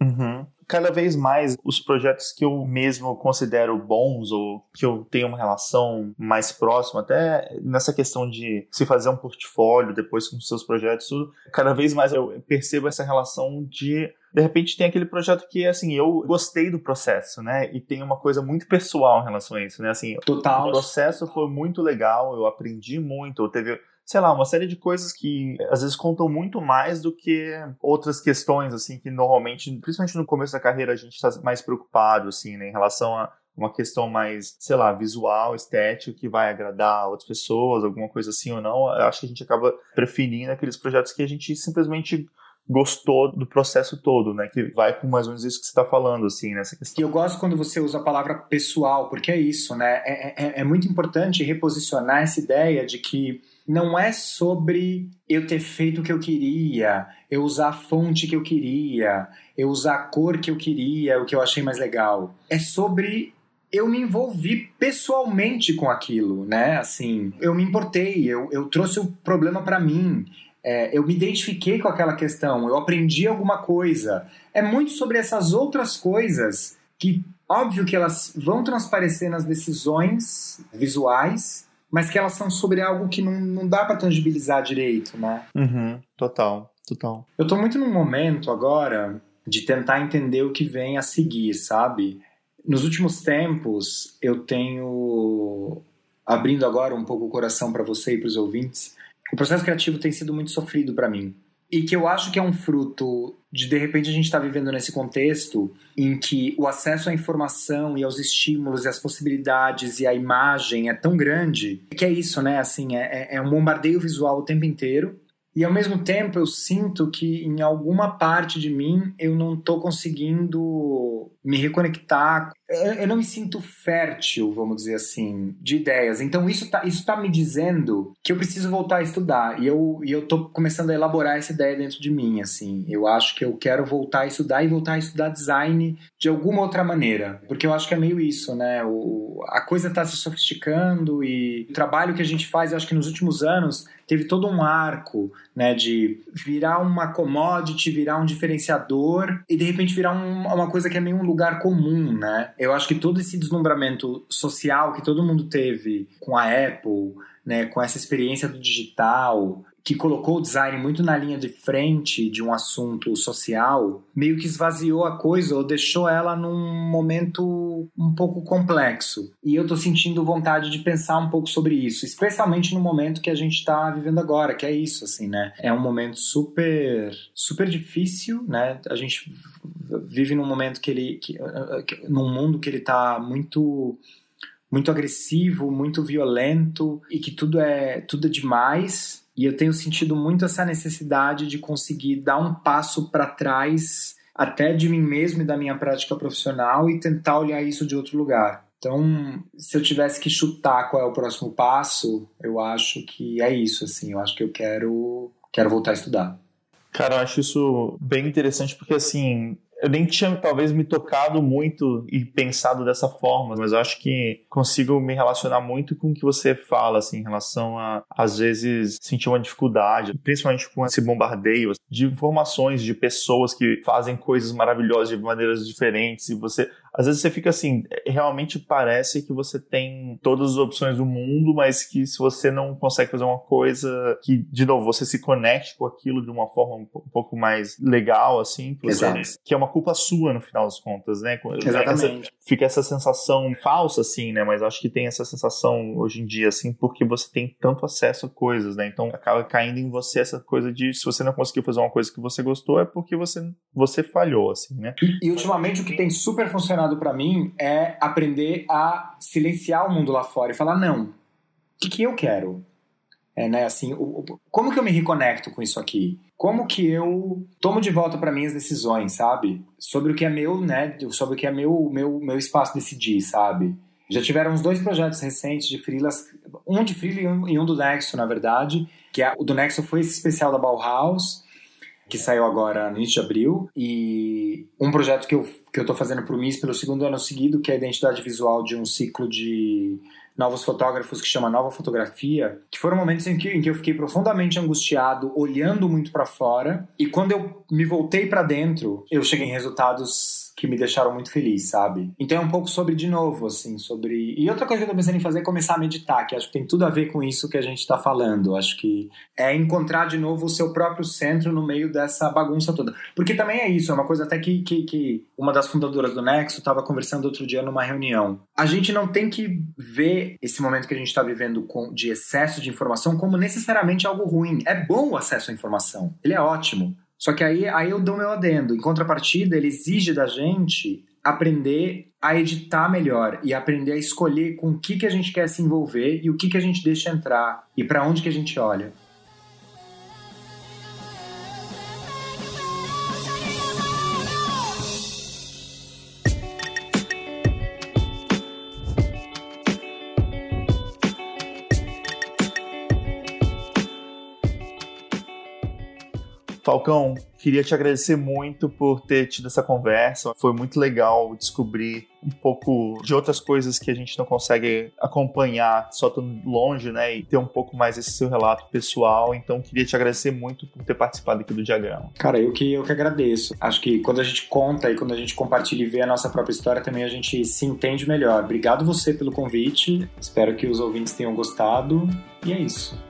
Uhum cada vez mais os projetos que eu mesmo considero bons ou que eu tenho uma relação mais próxima, até nessa questão de se fazer um portfólio depois com seus projetos, cada vez mais eu percebo essa relação de de repente tem aquele projeto que assim eu gostei do processo, né? E tem uma coisa muito pessoal em relação a isso, né? Assim, Total. o processo foi muito legal, eu aprendi muito, teve sei lá, uma série de coisas que às vezes contam muito mais do que outras questões, assim, que normalmente, principalmente no começo da carreira, a gente está mais preocupado, assim, né, em relação a uma questão mais, sei lá, visual, estética, que vai agradar outras pessoas, alguma coisa assim ou não, eu acho que a gente acaba preferindo aqueles projetos que a gente simplesmente gostou do processo todo, né? Que vai com mais ou menos isso que você está falando, assim, nessa questão. E eu gosto quando você usa a palavra pessoal, porque é isso, né? É, é, é muito importante reposicionar essa ideia de que não é sobre eu ter feito o que eu queria, eu usar a fonte que eu queria, eu usar a cor que eu queria, o que eu achei mais legal. É sobre eu me envolvi pessoalmente com aquilo, né? Assim, eu me importei, eu, eu trouxe o problema para mim, é, eu me identifiquei com aquela questão, eu aprendi alguma coisa. É muito sobre essas outras coisas que, óbvio que elas vão transparecer nas decisões visuais, mas que elas são sobre algo que não, não dá para tangibilizar direito, né? Uhum, total, total. Eu tô muito num momento agora de tentar entender o que vem a seguir, sabe? Nos últimos tempos, eu tenho abrindo agora um pouco o coração para você e para os ouvintes. O processo criativo tem sido muito sofrido para mim e que eu acho que é um fruto de de repente a gente estar tá vivendo nesse contexto em que o acesso à informação e aos estímulos e às possibilidades e a imagem é tão grande que é isso, né? Assim, é, é, é um bombardeio visual o tempo inteiro e ao mesmo tempo eu sinto que em alguma parte de mim eu não estou conseguindo me reconectar. Eu não me sinto fértil, vamos dizer assim, de ideias. Então isso está isso tá me dizendo que eu preciso voltar a estudar. E eu, e eu começando a elaborar essa ideia dentro de mim, assim. Eu acho que eu quero voltar a estudar e voltar a estudar design de alguma outra maneira. Porque eu acho que é meio isso, né? O, a coisa está se sofisticando e o trabalho que a gente faz, eu acho que nos últimos anos teve todo um arco, né, de virar uma commodity, virar um diferenciador e de repente virar um, uma coisa que é meio um lugar comum, né? Eu acho que todo esse deslumbramento social que todo mundo teve com a Apple, né, com essa experiência do digital, que colocou o design muito na linha de frente de um assunto social, meio que esvaziou a coisa ou deixou ela num momento um pouco complexo. E eu tô sentindo vontade de pensar um pouco sobre isso, especialmente no momento que a gente está vivendo agora, que é isso, assim, né? É um momento super, super difícil, né? A gente vive num momento que ele, que, num mundo que ele tá muito muito agressivo, muito violento e que tudo é tudo é demais e eu tenho sentido muito essa necessidade de conseguir dar um passo para trás, até de mim mesmo e da minha prática profissional, e tentar olhar isso de outro lugar. Então, se eu tivesse que chutar qual é o próximo passo, eu acho que é isso, assim. Eu acho que eu quero, quero voltar a estudar. Cara, eu acho isso bem interessante porque, assim, eu nem tinha talvez me tocado muito e pensado dessa forma, mas eu acho que consigo me relacionar muito com o que você fala, assim, em relação a, às vezes, sentir uma dificuldade, principalmente com esse bombardeio de informações, de pessoas que fazem coisas maravilhosas de maneiras diferentes, e você, às vezes você fica assim, realmente parece que você tem todas as opções do mundo, mas que se você não consegue fazer uma coisa que, de novo, você se conecte com aquilo de uma forma um pouco mais legal, assim, você, que é uma culpa sua no final das contas, né? Exatamente. Essa, fica essa sensação falsa, assim, né? Mas acho que tem essa sensação hoje em dia, assim, porque você tem tanto acesso a coisas, né? Então acaba caindo em você essa coisa de se você não conseguiu fazer uma coisa que você gostou, é porque você, você falhou, assim, né? E, e ultimamente o que tem super funcionado para mim é aprender a silenciar o mundo lá fora e falar, não, o que, que eu quero? É, né, assim, o, o, como que eu me reconecto com isso aqui? Como que eu tomo de volta para mim as decisões, sabe? Sobre o que é meu, né? Sobre o que é meu, meu, meu espaço decidir, sabe? Já tiveram uns dois projetos recentes de freelas, um de freela e um, e um do Nexo, na verdade, que é, o do Nexo foi esse especial da Bauhaus, que saiu agora no início de abril, e um projeto que eu, que eu tô fazendo pro MIS pelo segundo ano seguido, que é a identidade visual de um ciclo de novos fotógrafos que chama Nova Fotografia, que foram momentos em que, em que eu fiquei profundamente angustiado, olhando muito para fora, e quando eu me voltei para dentro, eu cheguei em resultados que me deixaram muito feliz, sabe? Então é um pouco sobre, de novo, assim, sobre. E outra coisa que eu tô pensando em fazer é começar a meditar, que acho que tem tudo a ver com isso que a gente tá falando. Acho que é encontrar de novo o seu próprio centro no meio dessa bagunça toda. Porque também é isso, é uma coisa até que, que, que uma das fundadoras do Nexo estava conversando outro dia numa reunião. A gente não tem que ver esse momento que a gente está vivendo com, de excesso de informação como necessariamente algo ruim. É bom o acesso à informação, ele é ótimo. Só que aí, aí eu dou meu adendo. Em contrapartida, ele exige da gente aprender a editar melhor e aprender a escolher com o que, que a gente quer se envolver e o que, que a gente deixa entrar e para onde que a gente olha. Falcão, queria te agradecer muito por ter tido essa conversa. Foi muito legal descobrir um pouco de outras coisas que a gente não consegue acompanhar só tão longe, né? E ter um pouco mais esse seu relato pessoal. Então, queria te agradecer muito por ter participado aqui do diagrama. Cara, eu que, eu que agradeço. Acho que quando a gente conta e quando a gente compartilha e vê a nossa própria história, também a gente se entende melhor. Obrigado você pelo convite. Espero que os ouvintes tenham gostado. E é isso.